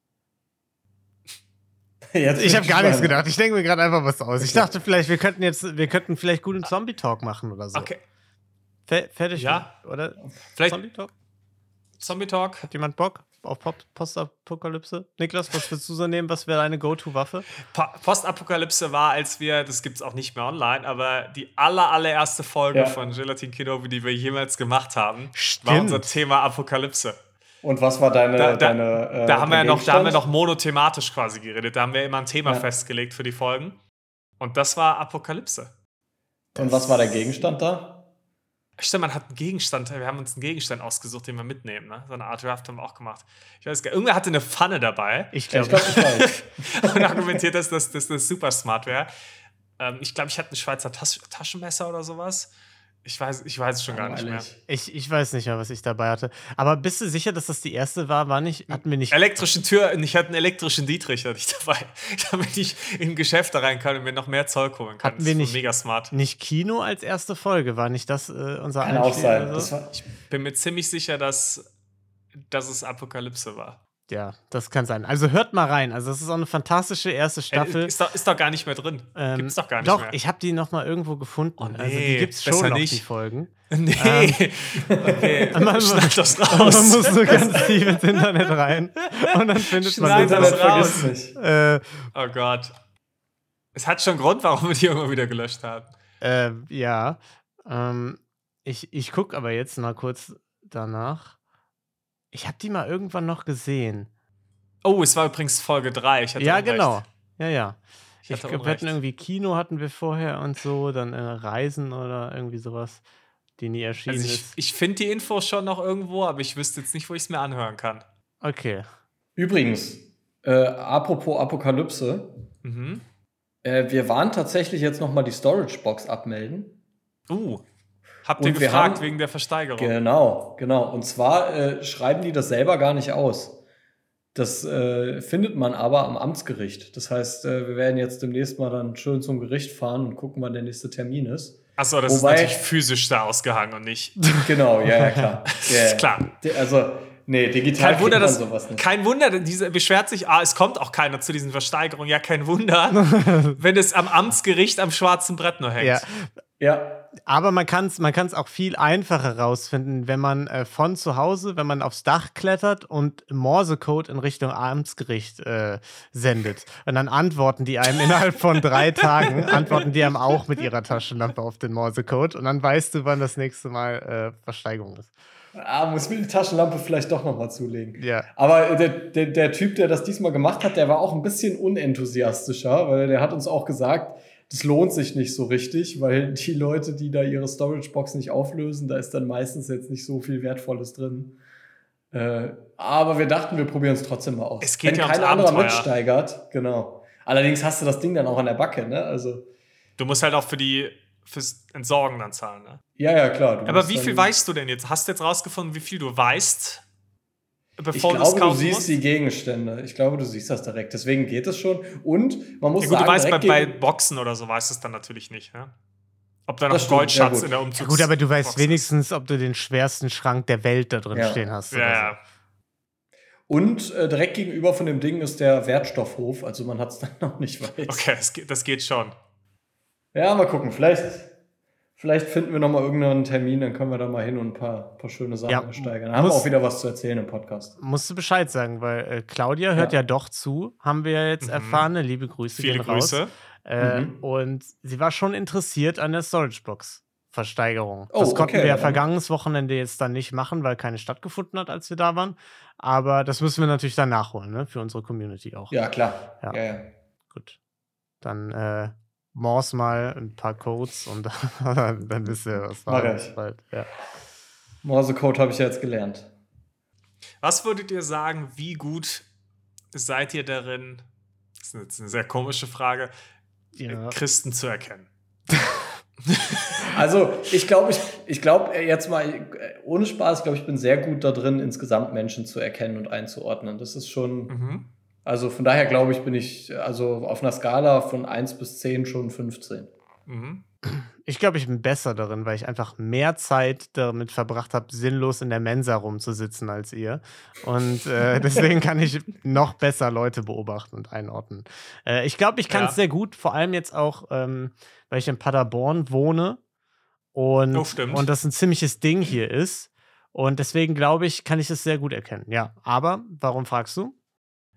Jetzt ich habe gar nichts gedacht. Ich denke mir gerade einfach was aus. Okay. Ich dachte vielleicht, wir könnten jetzt, wir könnten vielleicht guten Zombie-Talk machen oder so. Okay. F fertig? Ja. Oder? Vielleicht. Zombie-Talk? Zombie-Talk. Hat jemand Bock? Auf Postapokalypse? Niklas, was würdest du so nehmen? Was wäre deine Go-To-Waffe? Postapokalypse war, als wir, das gibt es auch nicht mehr online, aber die aller, allererste Folge ja. von Gelatin Kinobi, die wir jemals gemacht haben, Stimmt. war unser Thema Apokalypse. Und was war deine. Da, da, deine, äh, da haben, wir noch, da haben wir noch monothematisch quasi geredet. Da haben wir immer ein Thema ja. festgelegt für die Folgen. Und das war Apokalypse. Und was war der Gegenstand da? Stimmt, man hat einen Gegenstand, wir haben uns einen Gegenstand ausgesucht, den wir mitnehmen. Ne? So eine Art Draft haben wir auch gemacht. Ich weiß gar nicht, irgendwer hatte eine Pfanne dabei. Ich glaube, glaub, ich weiß. und argumentiert, dass das, dass das super smart wäre. Ähm, ich glaube, ich hatte ein Schweizer Tas Taschenmesser oder sowas. Ich weiß, ich weiß es schon gar nicht mehr. Ich, ich weiß nicht mehr, was ich dabei hatte. Aber bist du sicher, dass das die erste war? War nicht, hatten wir nicht. Elektrische Tür, ich hatte einen elektrischen Dietrich hatte ich dabei, damit ich in Geschäfte rein kann und mir noch mehr Zeug holen kann. Hatten wir nicht, mega smart. Nicht Kino als erste Folge, war nicht das äh, unser Kann auch sein. So? ich bin mir ziemlich sicher, dass, dass es Apokalypse war. Ja, das kann sein. Also hört mal rein. Also es ist auch eine fantastische erste Staffel. Äh, ist, doch, ist doch gar nicht mehr drin. Ähm, gibt's doch gar nicht doch, mehr. Doch, ich habe die noch mal irgendwo gefunden. Oh, nee, also die gibt's schon noch, nicht. die Folgen. Nee. Ähm, okay. man, man, das raus. man muss so ganz tief ins Internet rein und dann findet Schneid man das raus. Äh, oh Gott. Es hat schon Grund, warum wir die irgendwann wieder gelöscht haben. Äh, ja. Ähm, ich ich gucke aber jetzt mal kurz danach. Ich habe die mal irgendwann noch gesehen. Oh, es war übrigens Folge 3. ja, genau. Ja, ja. Ich, ich wir hatten irgendwie Kino hatten wir vorher und so, dann äh, Reisen oder irgendwie sowas, die nie erschienen also ich, ist. Ich finde die Infos schon noch irgendwo, aber ich wüsste jetzt nicht, wo ich es mir anhören kann. Okay. Übrigens, äh, apropos Apokalypse, mhm. äh, wir waren tatsächlich jetzt noch mal die Storage Box abmelden. Uh. Habt ihr gefragt haben, wegen der Versteigerung? Genau, genau. Und zwar äh, schreiben die das selber gar nicht aus. Das äh, findet man aber am Amtsgericht. Das heißt, äh, wir werden jetzt demnächst mal dann schön zum Gericht fahren und gucken, wann der nächste Termin ist. Achso, das Wobei, ist natürlich physisch da ausgehangen und nicht. Genau, ja, ja, klar. Ja, ist klar. Also, nee, digital kein Wunder, dass, sowas nicht. Kein Wunder, diese beschwert sich, ah, es kommt auch keiner zu diesen Versteigerungen. Ja, kein Wunder, wenn es am Amtsgericht am schwarzen Brett nur hängt. Ja. Ja, aber man kann es man kann's auch viel einfacher rausfinden, wenn man äh, von zu Hause, wenn man aufs Dach klettert und Morsecode in Richtung Amtsgericht äh, sendet. Und dann antworten die einem innerhalb von drei Tagen, antworten die einem auch mit ihrer Taschenlampe auf den Morsecode. Und dann weißt du, wann das nächste Mal äh, Versteigerung ist. Ah, muss mir die Taschenlampe vielleicht doch nochmal zulegen. Ja. Aber der, der, der Typ, der das diesmal gemacht hat, der war auch ein bisschen unenthusiastischer, weil der hat uns auch gesagt, das lohnt sich nicht so richtig, weil die Leute, die da ihre Storage-Box nicht auflösen, da ist dann meistens jetzt nicht so viel Wertvolles drin. Äh, aber wir dachten, wir probieren es trotzdem mal aus. Es geht Wenn ja kein anderer mitsteigert, genau. Allerdings hast du das Ding dann auch an der Backe, ne? Also. Du musst halt auch für die fürs Entsorgen dann zahlen, ne? Ja, ja, klar. Aber wie viel weißt du denn jetzt? Hast du jetzt rausgefunden, wie viel du weißt Bevor ich glaube, du siehst musst. die Gegenstände. Ich glaube, du siehst das direkt. Deswegen geht es schon. Und man muss ja, gut, sagen, du weißt, bei, bei, Boxen oder so weißt du es dann natürlich nicht. Ja? Ob da noch Goldschatz ja, in der Umzugs ja, Gut, aber du weißt Boxen. wenigstens, ob du den schwersten Schrank der Welt da drin ja. stehen hast. Ja, ja. Und äh, direkt gegenüber von dem Ding ist der Wertstoffhof. Also man hat es dann noch nicht weit. Okay, das geht, das geht schon. Ja, mal gucken. Vielleicht Vielleicht finden wir nochmal irgendeinen Termin, dann können wir da mal hin und ein paar, paar schöne Sachen ja, ersteigern. Dann haben wir auch wieder was zu erzählen im Podcast. Musst du Bescheid sagen, weil äh, Claudia hört ja. ja. doch zu, haben wir ja jetzt mhm. erfahren. Liebe Grüße. Viele Grüße. Äh, mhm. Und sie war schon interessiert an der Storagebox. Versteigerung. Oh, das konnten okay, wir ja vergangenes Wochenende jetzt dann nicht machen, weil keine stattgefunden hat, als wir da waren. Aber das müssen wir natürlich dann nachholen, ne? Für unsere Community auch. Ja, klar. Ja, ja. ja. Gut. Dann äh, Morse mal ein paar Codes und dann wisst ihr, was war. ich. Bald. Ja. Morse-Code habe ich ja jetzt gelernt. Was würdet ihr sagen, wie gut seid ihr darin, das ist jetzt eine sehr komische Frage, ja. Christen zu erkennen? also, ich glaube, ich, ich glaube, jetzt mal ohne Spaß, glaube ich, bin sehr gut da drin, insgesamt Menschen zu erkennen und einzuordnen. Das ist schon. Mhm also von daher glaube ich, bin ich also auf einer Skala von 1 bis 10 schon 15. Mhm. Ich glaube, ich bin besser darin, weil ich einfach mehr Zeit damit verbracht habe, sinnlos in der Mensa rumzusitzen als ihr. Und äh, deswegen kann ich noch besser Leute beobachten und einordnen. Äh, ich glaube, ich kann es ja. sehr gut, vor allem jetzt auch, ähm, weil ich in Paderborn wohne und, oh, und das ein ziemliches Ding hier ist. Und deswegen glaube ich, kann ich es sehr gut erkennen. Ja, aber warum fragst du?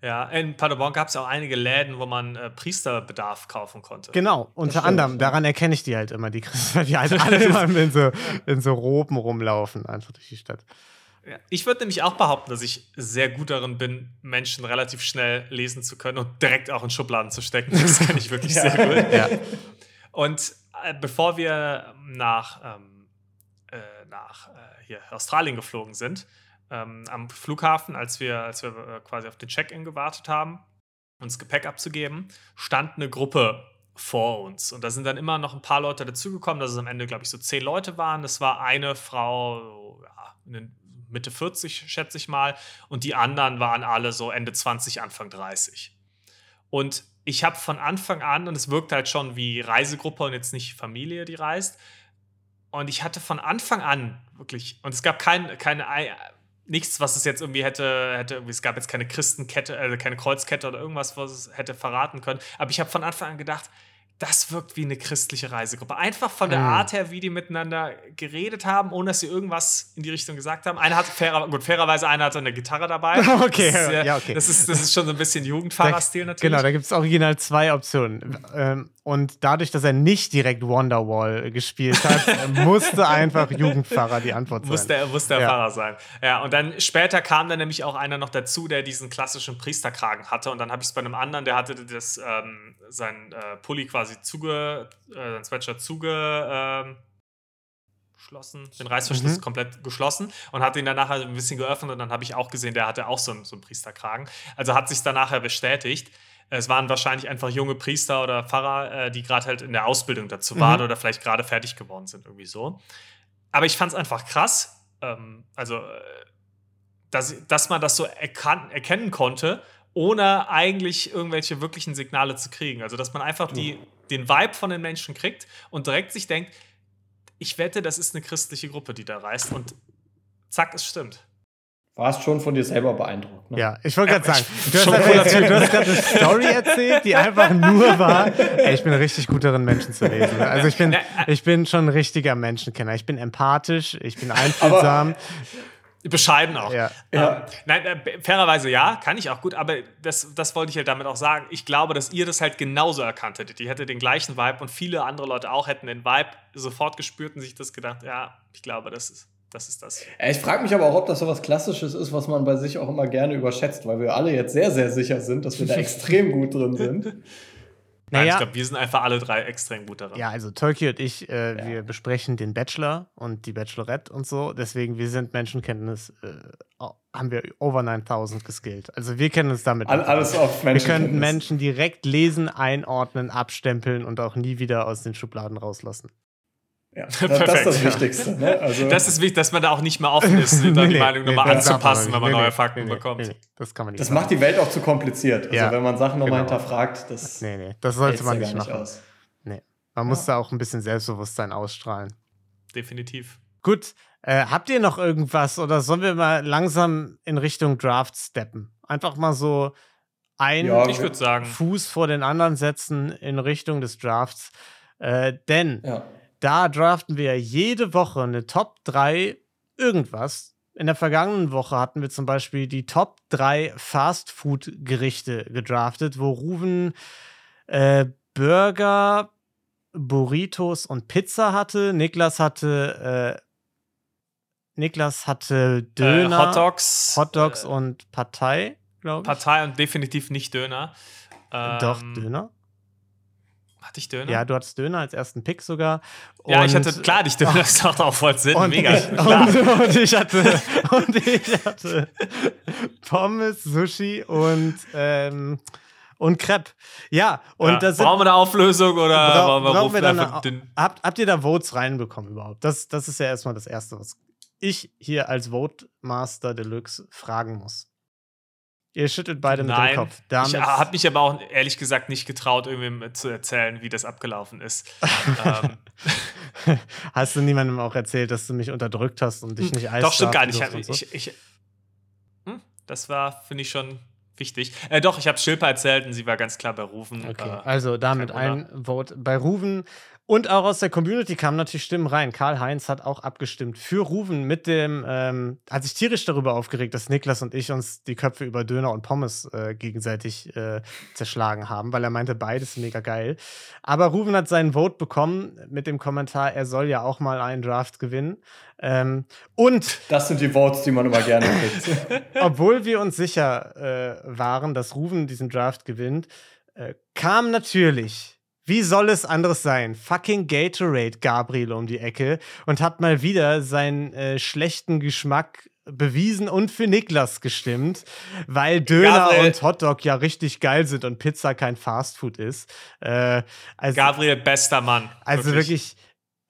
Ja, in Paderborn gab es auch einige Läden, wo man äh, Priesterbedarf kaufen konnte. Genau, unter anderem. Daran erkenne ich die halt immer, die Christen, die halt alle immer in so, in so Roben rumlaufen, einfach durch die Stadt. Ja, ich würde nämlich auch behaupten, dass ich sehr gut darin bin, Menschen relativ schnell lesen zu können und direkt auch in Schubladen zu stecken. Das kann ich wirklich ja. sehr gut. Ja. Und äh, bevor wir nach, ähm, äh, nach äh, hier Australien geflogen sind, ähm, am Flughafen, als wir, als wir äh, quasi auf den Check-in gewartet haben, uns Gepäck abzugeben, stand eine Gruppe vor uns. Und da sind dann immer noch ein paar Leute dazugekommen, dass es am Ende, glaube ich, so zehn Leute waren. Das war eine Frau, ja, Mitte 40, schätze ich mal. Und die anderen waren alle so Ende 20, Anfang 30. Und ich habe von Anfang an, und es wirkt halt schon wie Reisegruppe und jetzt nicht Familie, die reist. Und ich hatte von Anfang an wirklich, und es gab kein, keine nichts, was es jetzt irgendwie hätte, hätte es gab jetzt keine Christenkette, äh, keine Kreuzkette oder irgendwas, was es hätte verraten können. Aber ich habe von Anfang an gedacht, das wirkt wie eine christliche Reisegruppe. Einfach von der mhm. Art her, wie die miteinander geredet haben, ohne dass sie irgendwas in die Richtung gesagt haben. Einer hat fairer, gut, fairerweise einer hatte eine Gitarre dabei. okay, das ist, ja, okay. Das ist, das ist schon so ein bisschen Jugendfahrerstil natürlich. Genau, da gibt es original zwei Optionen. Ähm, und dadurch, dass er nicht direkt Wonderwall gespielt hat, musste einfach Jugendpfarrer die Antwort sein. Musste, musste der ja. Pfarrer sein. Ja, und dann später kam dann nämlich auch einer noch dazu, der diesen klassischen Priesterkragen hatte. Und dann habe ich es bei einem anderen, der hatte das, ähm, sein äh, Pulli quasi zuge, äh, sein Sweatshirt zuge, äh, geschlossen, den Reißverschluss mhm. komplett geschlossen und hat ihn dann nachher ein bisschen geöffnet und dann habe ich auch gesehen, der hatte auch so einen, so einen Priesterkragen. Also hat sich dann nachher bestätigt. Es waren wahrscheinlich einfach junge Priester oder Pfarrer, äh, die gerade halt in der Ausbildung dazu waren mhm. oder vielleicht gerade fertig geworden sind, irgendwie so. Aber ich fand es einfach krass, ähm, also, äh, dass, dass man das so erkennen konnte, ohne eigentlich irgendwelche wirklichen Signale zu kriegen. Also, dass man einfach die, den Vibe von den Menschen kriegt und direkt sich denkt, ich wette, das ist eine christliche Gruppe, die da reist. Und zack, es stimmt. Warst schon von dir selber beeindruckt. Ne? Ja, ich wollte gerade sagen, du hast, gerade eine Story erzählt, die einfach nur war, ey, ich bin richtig gut darin, Menschen zu lesen. Also ich bin, ich bin schon ein richtiger Menschenkenner. Ich bin empathisch, ich bin einfühlsam. Aber Bescheiden auch. Ja. Ähm, ja. Nein, äh, fairerweise ja, kann ich auch gut, aber das, das wollte ich halt damit auch sagen. Ich glaube, dass ihr das halt genauso erkannt hättet. Ihr hättet den gleichen Vibe und viele andere Leute auch hätten den Vibe sofort gespürt und sich das gedacht, ja, ich glaube, das ist das. Ist das. Ich frage mich aber auch, ob das so was Klassisches ist, was man bei sich auch immer gerne überschätzt, weil wir alle jetzt sehr, sehr sicher sind, dass wir da extrem gut drin sind. Nein, naja, ich glaube, wir sind einfach alle drei extrem gut daran. Ja, also Tolki und ich, äh, ja. wir besprechen den Bachelor und die Bachelorette und so. Deswegen, wir sind Menschenkenntnis, äh, haben wir over 9000 geskillt. Also wir kennen uns damit. All, alles auf Menschenkenntnis. Wir können Menschen direkt lesen, einordnen, abstempeln und auch nie wieder aus den Schubladen rauslassen. Ja, das, das ist das Wichtigste. Ne? Also das ist wichtig, dass man da auch nicht mehr offen ist, nee, die Meinung nee, nochmal anzupassen, wenn man neue Fakten bekommt. das kann man nicht Das machen. macht die Welt auch zu kompliziert. Also ja, wenn man Sachen nochmal genau. hinterfragt, das. Nee, nee, das sollte man nicht machen. Aus. Nee. Man ja. muss da auch ein bisschen Selbstbewusstsein ausstrahlen. Definitiv. Gut, äh, habt ihr noch irgendwas oder sollen wir mal langsam in Richtung Draft steppen? Einfach mal so ein ja, Fuß vor den anderen setzen in Richtung des Drafts. Äh, denn ja da draften wir jede Woche eine Top 3 irgendwas. In der vergangenen Woche hatten wir zum Beispiel die Top 3 Fast-Food-Gerichte gedraftet, wo Ruven äh, Burger, Burritos und Pizza hatte. Niklas hatte äh, Niklas hatte Döner, äh, Hot Dogs, Hot Dogs äh, und Partei, glaube ich. Partei und definitiv nicht Döner. Doch, ähm, Döner. Hatte ich Döner? Ja, du hattest Döner als ersten Pick sogar. Und ja, ich hatte, klar, dich Döner, das macht auch voll Sinn, und, mega. Und, und, ich hatte, und ich hatte Pommes, Sushi und, ähm, und Crepe. Ja, und ja. das sind, Brauchen wir eine Auflösung oder bra brauchen wir dann eine, habt, habt ihr da Votes reinbekommen überhaupt? Das, das ist ja erstmal das Erste, was ich hier als Vote Master Deluxe fragen muss. Ihr schüttelt beide mit Nein, dem Kopf. Damit ich habe mich aber auch ehrlich gesagt nicht getraut, irgendwie zu erzählen, wie das abgelaufen ist. ähm. Hast du niemandem auch erzählt, dass du mich unterdrückt hast und dich hm, nicht eis Doch, stimmt gar nicht. Ich, so? ich, ich, hm, das war, finde ich, schon wichtig. Äh, doch, ich habe Schilper erzählt und sie war ganz klar bei Rufen. Okay, äh, also damit ein Vote bei Rufen. Und auch aus der Community kamen natürlich Stimmen rein. Karl-Heinz hat auch abgestimmt für Ruven mit dem, ähm, hat sich tierisch darüber aufgeregt, dass Niklas und ich uns die Köpfe über Döner und Pommes äh, gegenseitig äh, zerschlagen haben, weil er meinte, beides mega geil. Aber Ruven hat seinen Vote bekommen mit dem Kommentar, er soll ja auch mal einen Draft gewinnen. Ähm, und das sind die Votes, die man immer gerne kriegt. obwohl wir uns sicher äh, waren, dass Ruven diesen Draft gewinnt, äh, kam natürlich wie soll es anderes sein? Fucking Gatorade Gabriel um die Ecke und hat mal wieder seinen äh, schlechten Geschmack bewiesen und für Niklas gestimmt, weil Döner Gabriel. und Hotdog ja richtig geil sind und Pizza kein Fastfood ist. Äh, also, Gabriel, bester Mann. Also wirklich, wirklich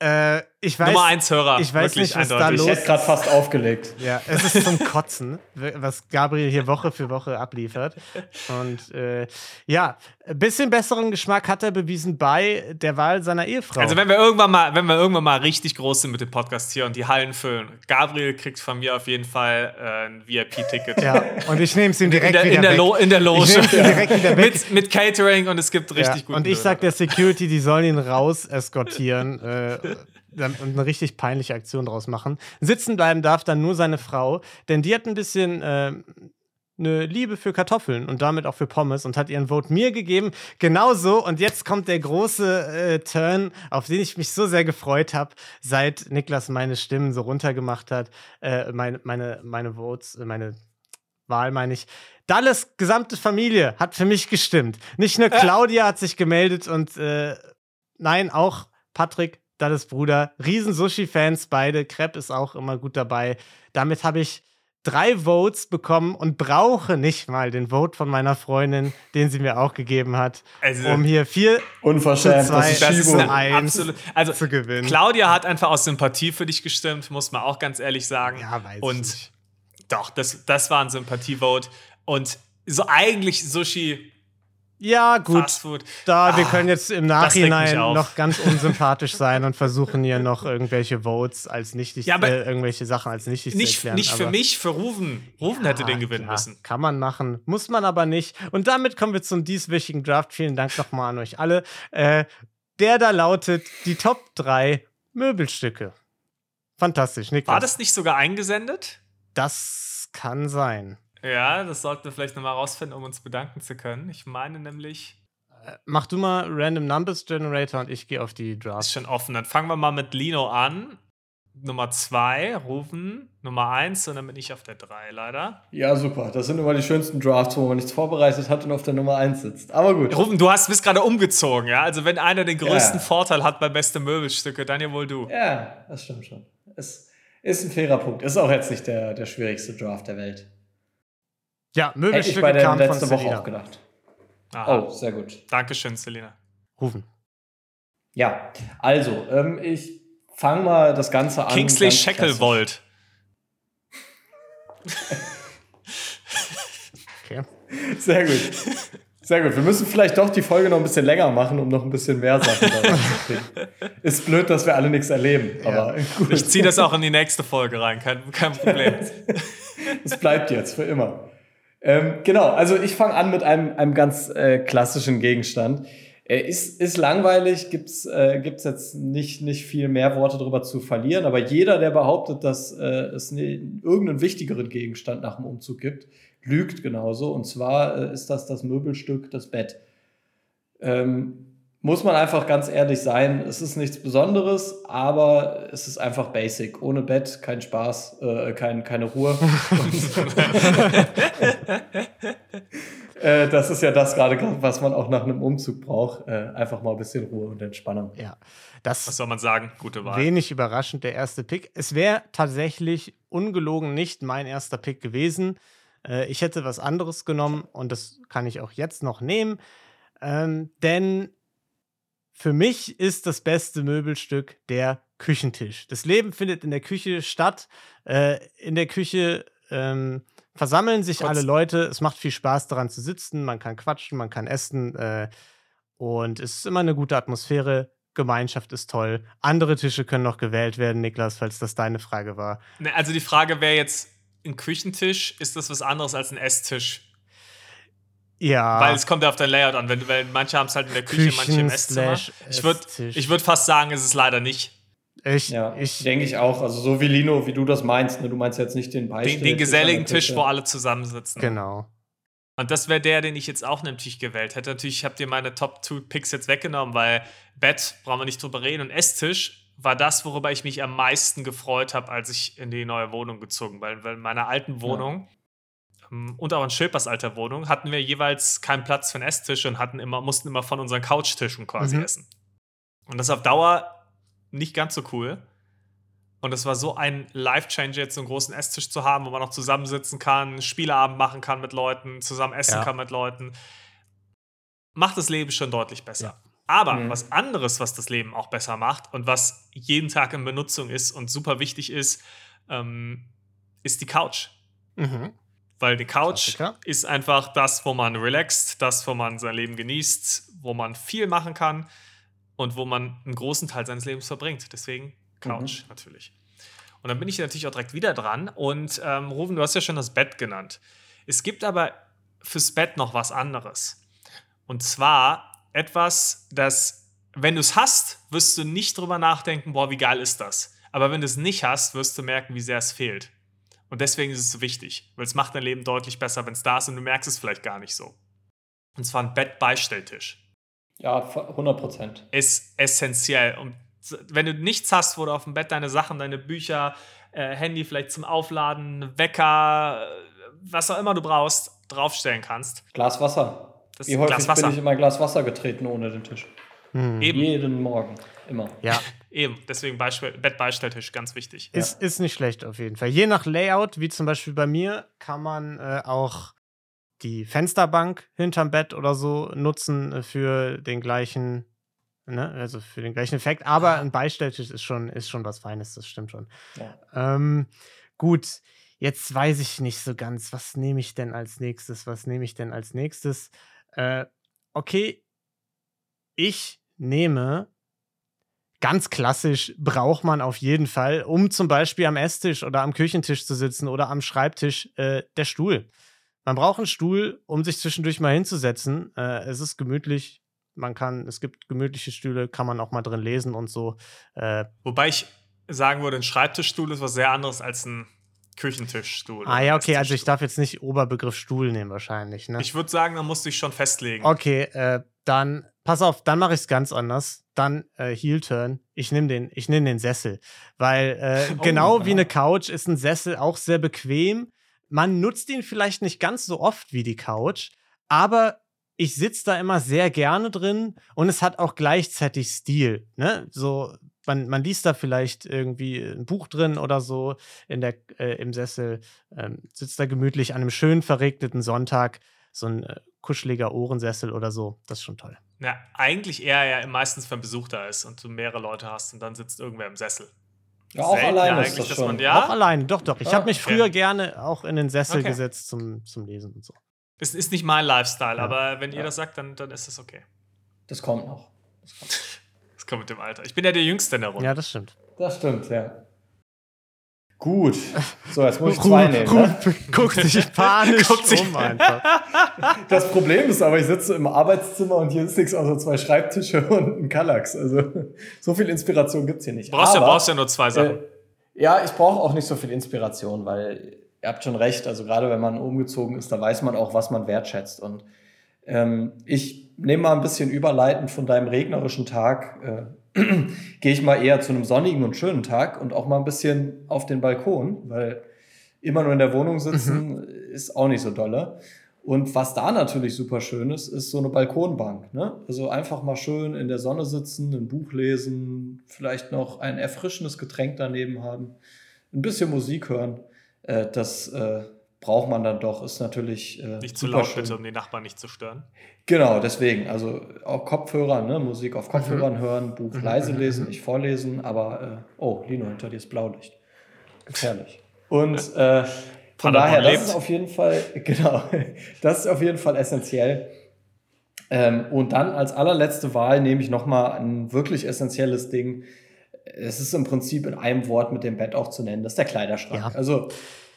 äh, ich weiß, Nummer eins Hörer. Ich weiß nicht, was eindeutig. da los ist. Ich hätte gerade fast aufgelegt. Ja, es ist zum Kotzen, was Gabriel hier Woche für Woche abliefert. Und äh, ja, ein bisschen besseren Geschmack hat er bewiesen bei der Wahl seiner Ehefrau. Also wenn wir irgendwann mal, wenn wir irgendwann mal richtig groß sind mit dem Podcast hier und die Hallen füllen, Gabriel kriegt von mir auf jeden Fall äh, ein VIP-Ticket. Ja, und ich nehme es ihm direkt in der, wieder in der, Lo in der Loge. Ich direkt wieder weg. mit, mit Catering und es gibt richtig ja, guten Und ich sag der Security, die sollen ihn raus eskortieren. äh, eine richtig peinliche Aktion draus machen. Sitzen bleiben darf dann nur seine Frau, denn die hat ein bisschen äh, eine Liebe für Kartoffeln und damit auch für Pommes und hat ihren Vote mir gegeben. Genauso. Und jetzt kommt der große äh, Turn, auf den ich mich so sehr gefreut habe, seit Niklas meine Stimmen so runtergemacht hat. Äh, meine, meine, meine Votes, äh, meine Wahl meine ich. Dallas gesamte Familie hat für mich gestimmt. Nicht nur äh. Claudia hat sich gemeldet und äh, nein, auch Patrick, Dallas Bruder. Riesen Sushi-Fans beide. Crepe ist auch immer gut dabei. Damit habe ich drei Votes bekommen und brauche nicht mal den Vote von meiner Freundin, den sie mir auch gegeben hat, also, um hier vier unverschämt zu zwei, das ist eine absolut, also zu gewinnen. Claudia hat einfach aus Sympathie für dich gestimmt, muss man auch ganz ehrlich sagen. Ja, weiß und ich doch, das, das war ein Sympathievote und so eigentlich Sushi Ja, gut. Fastfood. Da, ah, wir können jetzt im Nachhinein noch ganz unsympathisch sein und versuchen hier noch irgendwelche Votes als nichtig, ja, äh, irgendwelche Sachen als nichtig nicht, zu erklären. Nicht für mich, für Ruven. Ruven ja, hätte den gewinnen klar, müssen. Kann man machen, muss man aber nicht. Und damit kommen wir zum dieswöchigen Draft. Vielen Dank nochmal an euch alle. Äh, der da lautet die Top 3 Möbelstücke. Fantastisch, Niklas. War das nicht sogar eingesendet? Das kann sein. Ja, das sollten wir vielleicht nochmal rausfinden, um uns bedanken zu können. Ich meine nämlich. Äh, mach du mal Random Numbers Generator und ich gehe auf die Draft. Ist schon offen. Dann fangen wir mal mit Lino an. Nummer 2, Rufen, Nummer 1 und dann bin ich auf der 3, leider. Ja, super. Das sind immer die schönsten Drafts, wo man nichts vorbereitet hat und auf der Nummer 1 sitzt. Aber gut. Rufen, du hast, bist gerade umgezogen, ja? Also, wenn einer den größten ja. Vorteil hat bei beste Möbelstücke, dann ja wohl du. Ja, das stimmt schon. Es ist ein fairer Punkt. Ist auch jetzt nicht der, der schwierigste Draft der Welt. Ja, Möbelstücke Hätte ich bei der kamen letzte von Woche auch gedacht. Aha. Oh, sehr gut. Dankeschön, Selina. Rufen. Ja, also, ähm, ich fange mal das Ganze an. Kingsley Shackelwold. okay. Sehr gut. Sehr gut. Wir müssen vielleicht doch die Folge noch ein bisschen länger machen, um noch ein bisschen mehr Sachen zu kriegen. Ist blöd, dass wir alle nichts erleben. Aber ja. Ich ziehe das auch in die nächste Folge rein, kein, kein Problem. Es bleibt jetzt für immer. Ähm, genau, also ich fange an mit einem, einem ganz äh, klassischen Gegenstand. Äh, ist, ist langweilig, gibt's äh, gibt's jetzt nicht, nicht viel mehr Worte darüber zu verlieren, aber jeder, der behauptet, dass äh, es ne, irgendeinen wichtigeren Gegenstand nach dem Umzug gibt, lügt genauso. Und zwar äh, ist das das Möbelstück, das Bett. Ähm, muss man einfach ganz ehrlich sein, es ist nichts Besonderes, aber es ist einfach basic. Ohne Bett kein Spaß, äh, kein, keine Ruhe. äh, das ist ja das gerade, was man auch nach einem Umzug braucht. Äh, einfach mal ein bisschen Ruhe und Entspannung. Ja, das was soll man sagen? Gute Wahl. Wenig überraschend der erste Pick. Es wäre tatsächlich ungelogen nicht mein erster Pick gewesen. Äh, ich hätte was anderes genommen und das kann ich auch jetzt noch nehmen. Ähm, denn für mich ist das beste Möbelstück der Küchentisch. Das Leben findet in der Küche statt. Äh, in der Küche ähm, versammeln sich Kurz. alle Leute. Es macht viel Spaß daran zu sitzen. Man kann quatschen, man kann essen. Äh, und es ist immer eine gute Atmosphäre. Gemeinschaft ist toll. Andere Tische können noch gewählt werden, Niklas, falls das deine Frage war. Ne, also die Frage wäre jetzt, ein Küchentisch, ist das was anderes als ein Esstisch? Ja. Weil es kommt ja auf dein Layout an. Wenn, weil manche haben es halt in der Küche, Küchen manche im Esszimmer. Ich würde ich würd fast sagen, es ist leider nicht. Ich, ja, ich denke ich auch. Also so wie Lino, wie du das meinst. Ne? Du meinst jetzt nicht den Beispiel. Den, den geselligen Tisch, wo alle zusammensitzen. Genau. Und das wäre der, den ich jetzt auch natürlich gewählt hätte. Natürlich habt ihr meine Top 2 Picks jetzt weggenommen, weil Bett brauchen wir nicht drüber reden und Esstisch war das, worüber ich mich am meisten gefreut habe, als ich in die neue Wohnung gezogen bin. Weil, in meiner alten Wohnung ja und auch in Schilpers alter Wohnung hatten wir jeweils keinen Platz für einen Esstisch und hatten immer, mussten immer von unseren Couchtischen quasi mhm. essen. Und das ist auf Dauer nicht ganz so cool. Und es war so ein Life-Changer, jetzt so einen großen Esstisch zu haben, wo man auch zusammensitzen kann, Spieleabend machen kann mit Leuten, zusammen essen ja. kann mit Leuten. Macht das Leben schon deutlich besser. Ja. Aber mhm. was anderes, was das Leben auch besser macht und was jeden Tag in Benutzung ist und super wichtig ist, ähm, ist die Couch. Mhm. Weil die Couch Klassiker. ist einfach das, wo man relaxt, das, wo man sein Leben genießt, wo man viel machen kann und wo man einen großen Teil seines Lebens verbringt. Deswegen Couch mhm. natürlich. Und dann bin ich natürlich auch direkt wieder dran. Und ähm, Rufen, du hast ja schon das Bett genannt. Es gibt aber fürs Bett noch was anderes. Und zwar etwas, das, wenn du es hast, wirst du nicht drüber nachdenken, boah, wie geil ist das. Aber wenn du es nicht hast, wirst du merken, wie sehr es fehlt. Und deswegen ist es so wichtig, weil es macht dein Leben deutlich besser, wenn es da ist und du merkst es vielleicht gar nicht so. Und zwar ein Bettbeistelltisch. Ja, 100 Prozent. Ist essentiell. Und wenn du nichts hast, wo du auf dem Bett deine Sachen, deine Bücher, äh, Handy vielleicht zum Aufladen, Wecker, was auch immer du brauchst, draufstellen kannst. Glas Wasser. Das Wie häufig bin ich in mein Glas Wasser getreten ohne den Tisch? Hm. Jeden Morgen. Immer. Ja. Eben, deswegen Beispiel, Bettbeistelltisch, ganz wichtig. Ist, ja. ist nicht schlecht auf jeden Fall. Je nach Layout, wie zum Beispiel bei mir, kann man äh, auch die Fensterbank hinterm Bett oder so nutzen äh, für den gleichen, ne, also für den gleichen Effekt. Aber ein Beistelltisch ist schon, ist schon was Feines, das stimmt schon. Ja. Ähm, gut, jetzt weiß ich nicht so ganz, was nehme ich denn als nächstes? Was nehme ich denn als nächstes? Äh, okay, ich nehme ganz klassisch braucht man auf jeden Fall, um zum Beispiel am Esstisch oder am Küchentisch zu sitzen oder am Schreibtisch, äh, der Stuhl. Man braucht einen Stuhl, um sich zwischendurch mal hinzusetzen. Äh, es ist gemütlich. Man kann, es gibt gemütliche Stühle, kann man auch mal drin lesen und so. Äh, Wobei ich sagen würde, ein Schreibtischstuhl ist was sehr anderes als ein Küchentischstuhl. Ah ja, okay, also ich darf jetzt nicht Oberbegriff Stuhl nehmen wahrscheinlich, ne? Ich würde sagen, da musst du dich schon festlegen. Okay, äh, dann pass auf, dann mache ich es ganz anders. Dann äh, Heel Turn. Ich nehme den, ich nehme den Sessel, weil äh, oh, genau wie eine Couch ist ein Sessel auch sehr bequem. Man nutzt ihn vielleicht nicht ganz so oft wie die Couch, aber ich sitze da immer sehr gerne drin und es hat auch gleichzeitig Stil. Ne? So man, man liest da vielleicht irgendwie ein Buch drin oder so in der, äh, im Sessel, ähm, sitzt da gemütlich an einem schön verregneten Sonntag, so ein äh, kuscheliger Ohrensessel oder so. Das ist schon toll. Ja, eigentlich eher ja meistens, wenn Besuch da ist und du mehrere Leute hast und dann sitzt irgendwer im Sessel. Ja, auch Selten alleine ja ist das schon. Man, ja? Auch alleine, doch, doch. Ich ah, habe mich okay. früher gerne auch in den Sessel okay. gesetzt zum, zum Lesen und so. Es ist nicht mein Lifestyle, ja. aber wenn ihr das sagt, dann, dann ist das okay. Das kommt noch. Das kommt. kommt mit dem Alter. Ich bin ja der Jüngste in der Runde. Ja, das stimmt. Das stimmt, ja. Gut. So, jetzt muss ich zwei nehmen. Ruh, ne? Guckt sich panisch guckt sich um einfach. Das Problem ist aber, ich sitze im Arbeitszimmer und hier ist nichts außer zwei Schreibtische und ein Kallax. Also so viel Inspiration gibt es hier nicht. Brauchst, aber, ja, brauchst ja nur zwei Sachen. Äh, ja, ich brauche auch nicht so viel Inspiration, weil ihr habt schon recht. Also gerade wenn man umgezogen ist, da weiß man auch, was man wertschätzt. Und ähm, ich nehme mal ein bisschen überleitend von deinem regnerischen Tag, äh, gehe ich mal eher zu einem sonnigen und schönen Tag und auch mal ein bisschen auf den Balkon, weil immer nur in der Wohnung sitzen mhm. ist auch nicht so dolle. Und was da natürlich super schön ist, ist so eine Balkonbank. Ne? Also einfach mal schön in der Sonne sitzen, ein Buch lesen, vielleicht noch ein erfrischendes Getränk daneben haben, ein bisschen Musik hören. Äh, das äh, braucht man dann doch, ist natürlich. Äh, nicht zu laut, schön. bitte, um den Nachbarn nicht zu stören. Genau, deswegen. Also auch Kopfhörer, ne? Musik auf Kopfhörern mhm. hören, Buch mhm. leise lesen, nicht vorlesen, aber äh, oh, Lino, hinter dir ist Blaulicht. Gefährlich. Und äh, von daher, das ist auf jeden Fall, genau, das ist auf jeden Fall essentiell. Ähm, und dann als allerletzte Wahl nehme ich nochmal ein wirklich essentielles Ding. Es ist im Prinzip in einem Wort mit dem Bett auch zu nennen, das ist der Kleiderschrank. Ja. Also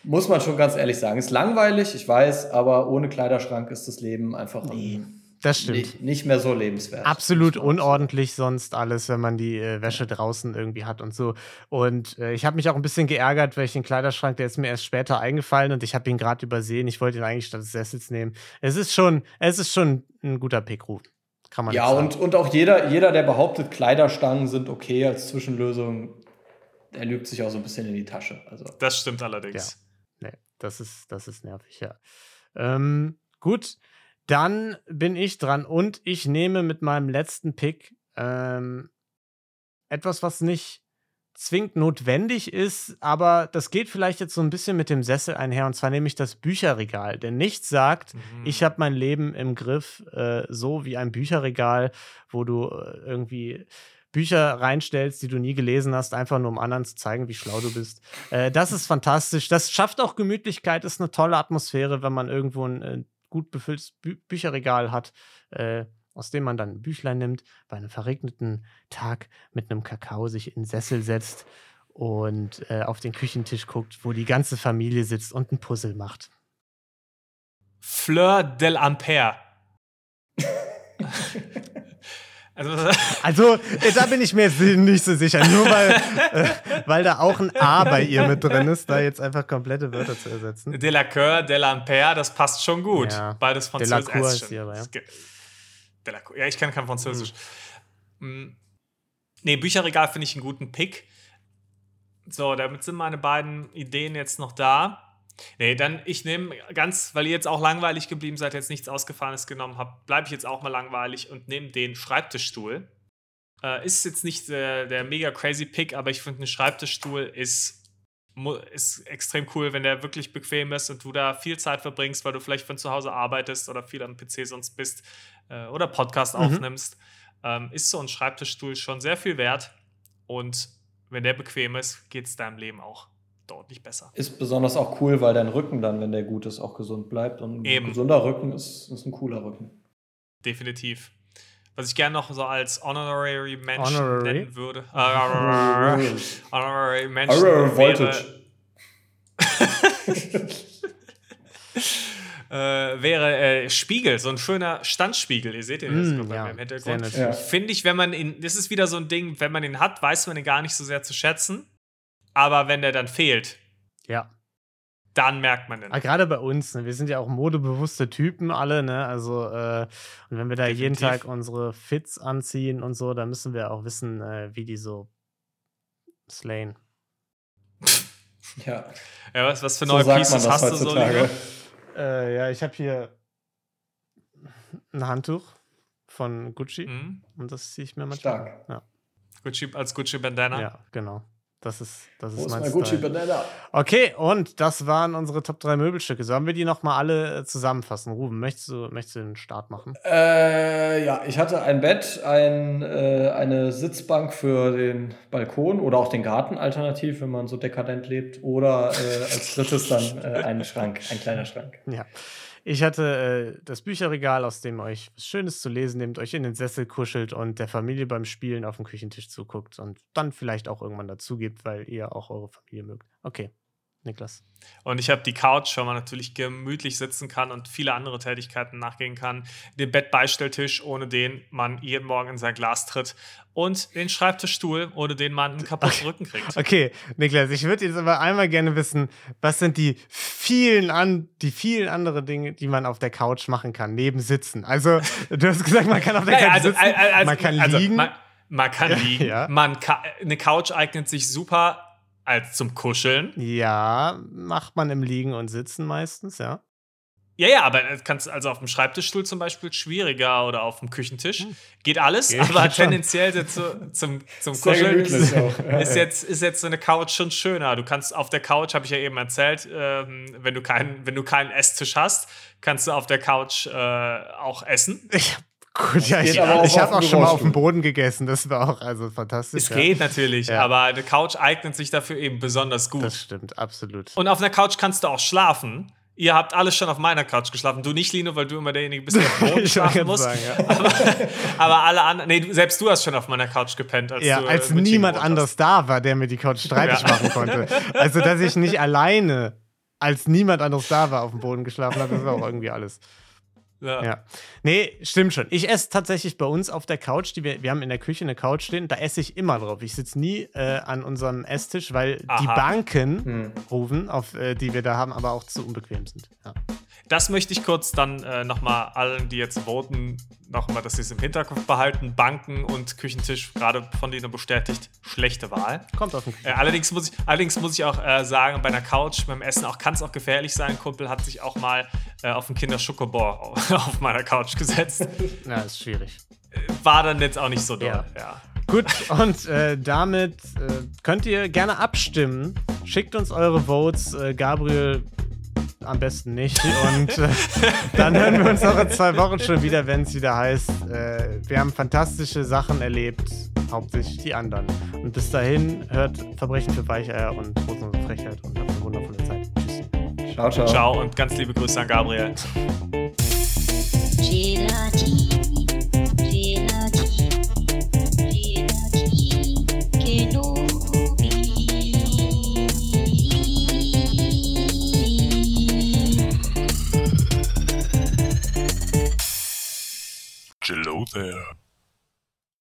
muss man schon ganz ehrlich sagen. Ist langweilig, ich weiß, aber ohne Kleiderschrank ist das Leben einfach nee, das stimmt. Nicht, mehr so lebenswert. Absolut unordentlich sonst alles, wenn man die äh, Wäsche draußen irgendwie hat und so. Und äh, ich habe mich auch ein bisschen geärgert, weil ich den Kleiderschrank, der ist mir erst später eingefallen und ich habe ihn gerade übersehen. Ich wollte ihn eigentlich statt des Sessels nehmen. Es ist schon, es ist schon ein guter Pickruf. Kann man ja, und, und auch jeder, jeder, der behauptet, Kleiderstangen sind okay als Zwischenlösung, der lügt sich auch so ein bisschen in die Tasche. Also. Das stimmt allerdings. Ja. Das ist, das ist nervig, ja. Ähm, gut, dann bin ich dran und ich nehme mit meinem letzten Pick ähm, etwas, was nicht zwingend notwendig ist, aber das geht vielleicht jetzt so ein bisschen mit dem Sessel einher und zwar nehme ich das Bücherregal. Denn nichts sagt, mhm. ich habe mein Leben im Griff, äh, so wie ein Bücherregal, wo du äh, irgendwie Bücher reinstellst, die du nie gelesen hast, einfach nur um anderen zu zeigen, wie schlau du bist. Äh, das ist fantastisch. Das schafft auch Gemütlichkeit, ist eine tolle Atmosphäre, wenn man irgendwo ein äh, gut befülltes Bü Bücherregal hat, äh, aus dem man dann ein Büchlein nimmt, bei einem verregneten Tag mit einem Kakao sich in den Sessel setzt und äh, auf den Küchentisch guckt, wo die ganze Familie sitzt und ein Puzzle macht. Fleur del Ampère. Also, also, da bin ich mir nicht so sicher. Nur weil, äh, weil da auch ein A bei ihr mit drin ist, da jetzt einfach komplette Wörter zu ersetzen. De la Coeur, de l'Ampère, das passt schon gut. Ja. Beides Französisch. De la Cour ist hier aber, ja. De la Cour. Ja, ich kann kein Französisch. Mhm. Nee, Bücherregal finde ich einen guten Pick. So, damit sind meine beiden Ideen jetzt noch da. Nee, dann ich nehme ganz, weil ihr jetzt auch langweilig geblieben seid, jetzt nichts Ausgefahrenes genommen habt, bleibe ich jetzt auch mal langweilig und nehme den Schreibtischstuhl. Äh, ist jetzt nicht äh, der mega crazy Pick, aber ich finde, ein Schreibtischstuhl ist, ist extrem cool, wenn der wirklich bequem ist und du da viel Zeit verbringst, weil du vielleicht von zu Hause arbeitest oder viel am PC sonst bist äh, oder Podcast mhm. aufnimmst. Ähm, ist so ein Schreibtischstuhl schon sehr viel wert und wenn der bequem ist, geht es deinem Leben auch deutlich besser. Ist besonders auch cool, weil dein Rücken dann, wenn der gut ist, auch gesund bleibt. Und ein Eben. gesunder Rücken ist, ist ein cooler Rücken. definitiv. Was ich gerne noch so als Honorary Mention Honorary? nennen würde. Äh, honorary Mention wäre, äh, wäre äh, Spiegel, so ein schöner Standspiegel. Ihr seht den jetzt Mm, bei ja, mir im Hintergrund. Ja. Finde ich, wenn man ihn, das ist wieder so ein Ding, wenn man ihn hat, weiß man ihn gar nicht so sehr zu schätzen. Aber wenn der dann fehlt, Ja. dann merkt man den. Aber gerade bei uns, ne? wir sind ja auch modebewusste Typen alle, ne? Also, äh, und wenn wir da jeden Definitiv. Tag unsere Fits anziehen und so, dann müssen wir auch wissen, äh, wie die so slayen. Ja, Ja, was, was für so neue man Pieces hast du so? Äh, ja, ich habe hier ein Handtuch von Gucci Mhm. und das ziehe ich mir manchmal. Stark. Ja, Gucci, als Gucci Bandana. ja, genau. Das ist, das Wo ist ist mein mein Gucci Style. Banana? Okay, und das waren unsere Top 3 Möbelstücke. Sollen wir die nochmal alle äh, zusammenfassen? Ruben, möchtest du, möchtest du den Start machen? Äh, ja, ich hatte ein Bett, ein, äh, eine Sitzbank für den Balkon oder auch den Garten alternativ, wenn man so dekadent lebt. Oder äh, als drittes dann äh, einen Schrank, ein kleiner Schrank. Ja. Ich hatte äh, das Bücherregal, aus dem euch was Schönes zu lesen nehmt, euch in den Sessel kuschelt und der Familie beim Spielen auf dem Küchentisch zuguckt und dann vielleicht auch irgendwann dazugibt, weil ihr auch eure Familie mögt. Okay, Niklas. Und ich habe die Couch, wo man natürlich gemütlich sitzen kann und viele andere Tätigkeiten nachgehen kann. Den Bettbeistelltisch, ohne den man jeden Morgen in sein Glas tritt. Und den Schreibtischstuhl, ohne den man einen kaputten Rücken kriegt. Okay, Niklas, ich würde jetzt aber einmal gerne wissen, was sind die vielen an die vielen andere Dinge, die man auf der Couch machen kann, neben Sitzen? Also, du hast gesagt, man kann auf der Naja, Couch also, sitzen, äh, also, man kann also, liegen. Man, man kann liegen. ja. Man kann, eine Couch eignet sich super als zum Kuscheln. ja, macht man im Liegen und Sitzen meistens, ja. Ja, ja, aber kannst also auf dem Schreibtischstuhl zum Beispiel schwieriger oder auf dem Küchentisch. Geht alles, Geht aber schon. tendenziell so zu, zum, zum Sehr Kuscheln ist, ist, jetzt, ist jetzt so eine Couch schon schöner. Du kannst auf der Couch, habe ich ja eben erzählt, ähm, wenn, du keinen, wenn du keinen Esstisch hast, kannst du auf der Couch äh, auch essen. Ich, gut, ja, ich, ich habe auch schon mal auf dem Boden gegessen. Das war auch also fantastisch. Es ja. geht natürlich, Ja. aber eine Couch eignet sich dafür eben besonders gut. Das stimmt, absolut. Und auf einer Couch kannst du auch schlafen. Ihr habt alle schon auf meiner Couch geschlafen. Du nicht, Lino, weil du immer derjenige bist, der auf dem Boden schlafen muss. sagen, ja. aber, aber alle anderen, nee, selbst du hast schon auf meiner Couch gepennt, als Ja, du äh, als Chico niemand anders da war, der mir die Couch streitig machen konnte. Also, dass ich nicht alleine, als niemand anderes da war, auf dem Boden geschlafen habe, das war auch irgendwie alles. Ja. Ja. Nee, stimmt schon. Ich esse tatsächlich bei uns auf der Couch, die wir, wir haben in der Küche eine Couch stehen, da esse ich immer drauf. Ich sitze nie äh, an unserem Esstisch, weil die Aha. Banken Hm. rufen, auf, äh, die wir da haben, aber auch zu unbequem sind. Ja. Das möchte ich kurz dann äh, nochmal allen, die jetzt voten, nochmal, dass sie es im Hinterkopf behalten. Banken und Küchentisch, gerade von denen bestätigt, schlechte Wahl. Kommt auf den Äh, allerdings, muss ich, allerdings muss ich auch äh, sagen, bei einer Couch, beim Essen auch kann es auch gefährlich sein. Ein Kumpel hat sich auch mal äh, auf einen Kinderschokobor auf meiner Couch gesetzt. Ja, ist schwierig. War dann jetzt auch nicht so doll. Ja. Ja. Gut, und äh, damit äh, könnt ihr gerne abstimmen. Schickt uns eure Votes. Äh, Gabriel am besten nicht. Und äh, dann hören wir uns auch in zwei Wochen schon wieder, wenn es wieder heißt, äh, wir haben fantastische Sachen erlebt, hauptsächlich die anderen. Und bis dahin hört Verbrechen für Weicheier und Rosenlose Frechheit und habt eine wundervolle Zeit. Tschüss. Ciao, ciao. Ciao und ganz liebe Grüße an Gabriel. Gila, Gila. there.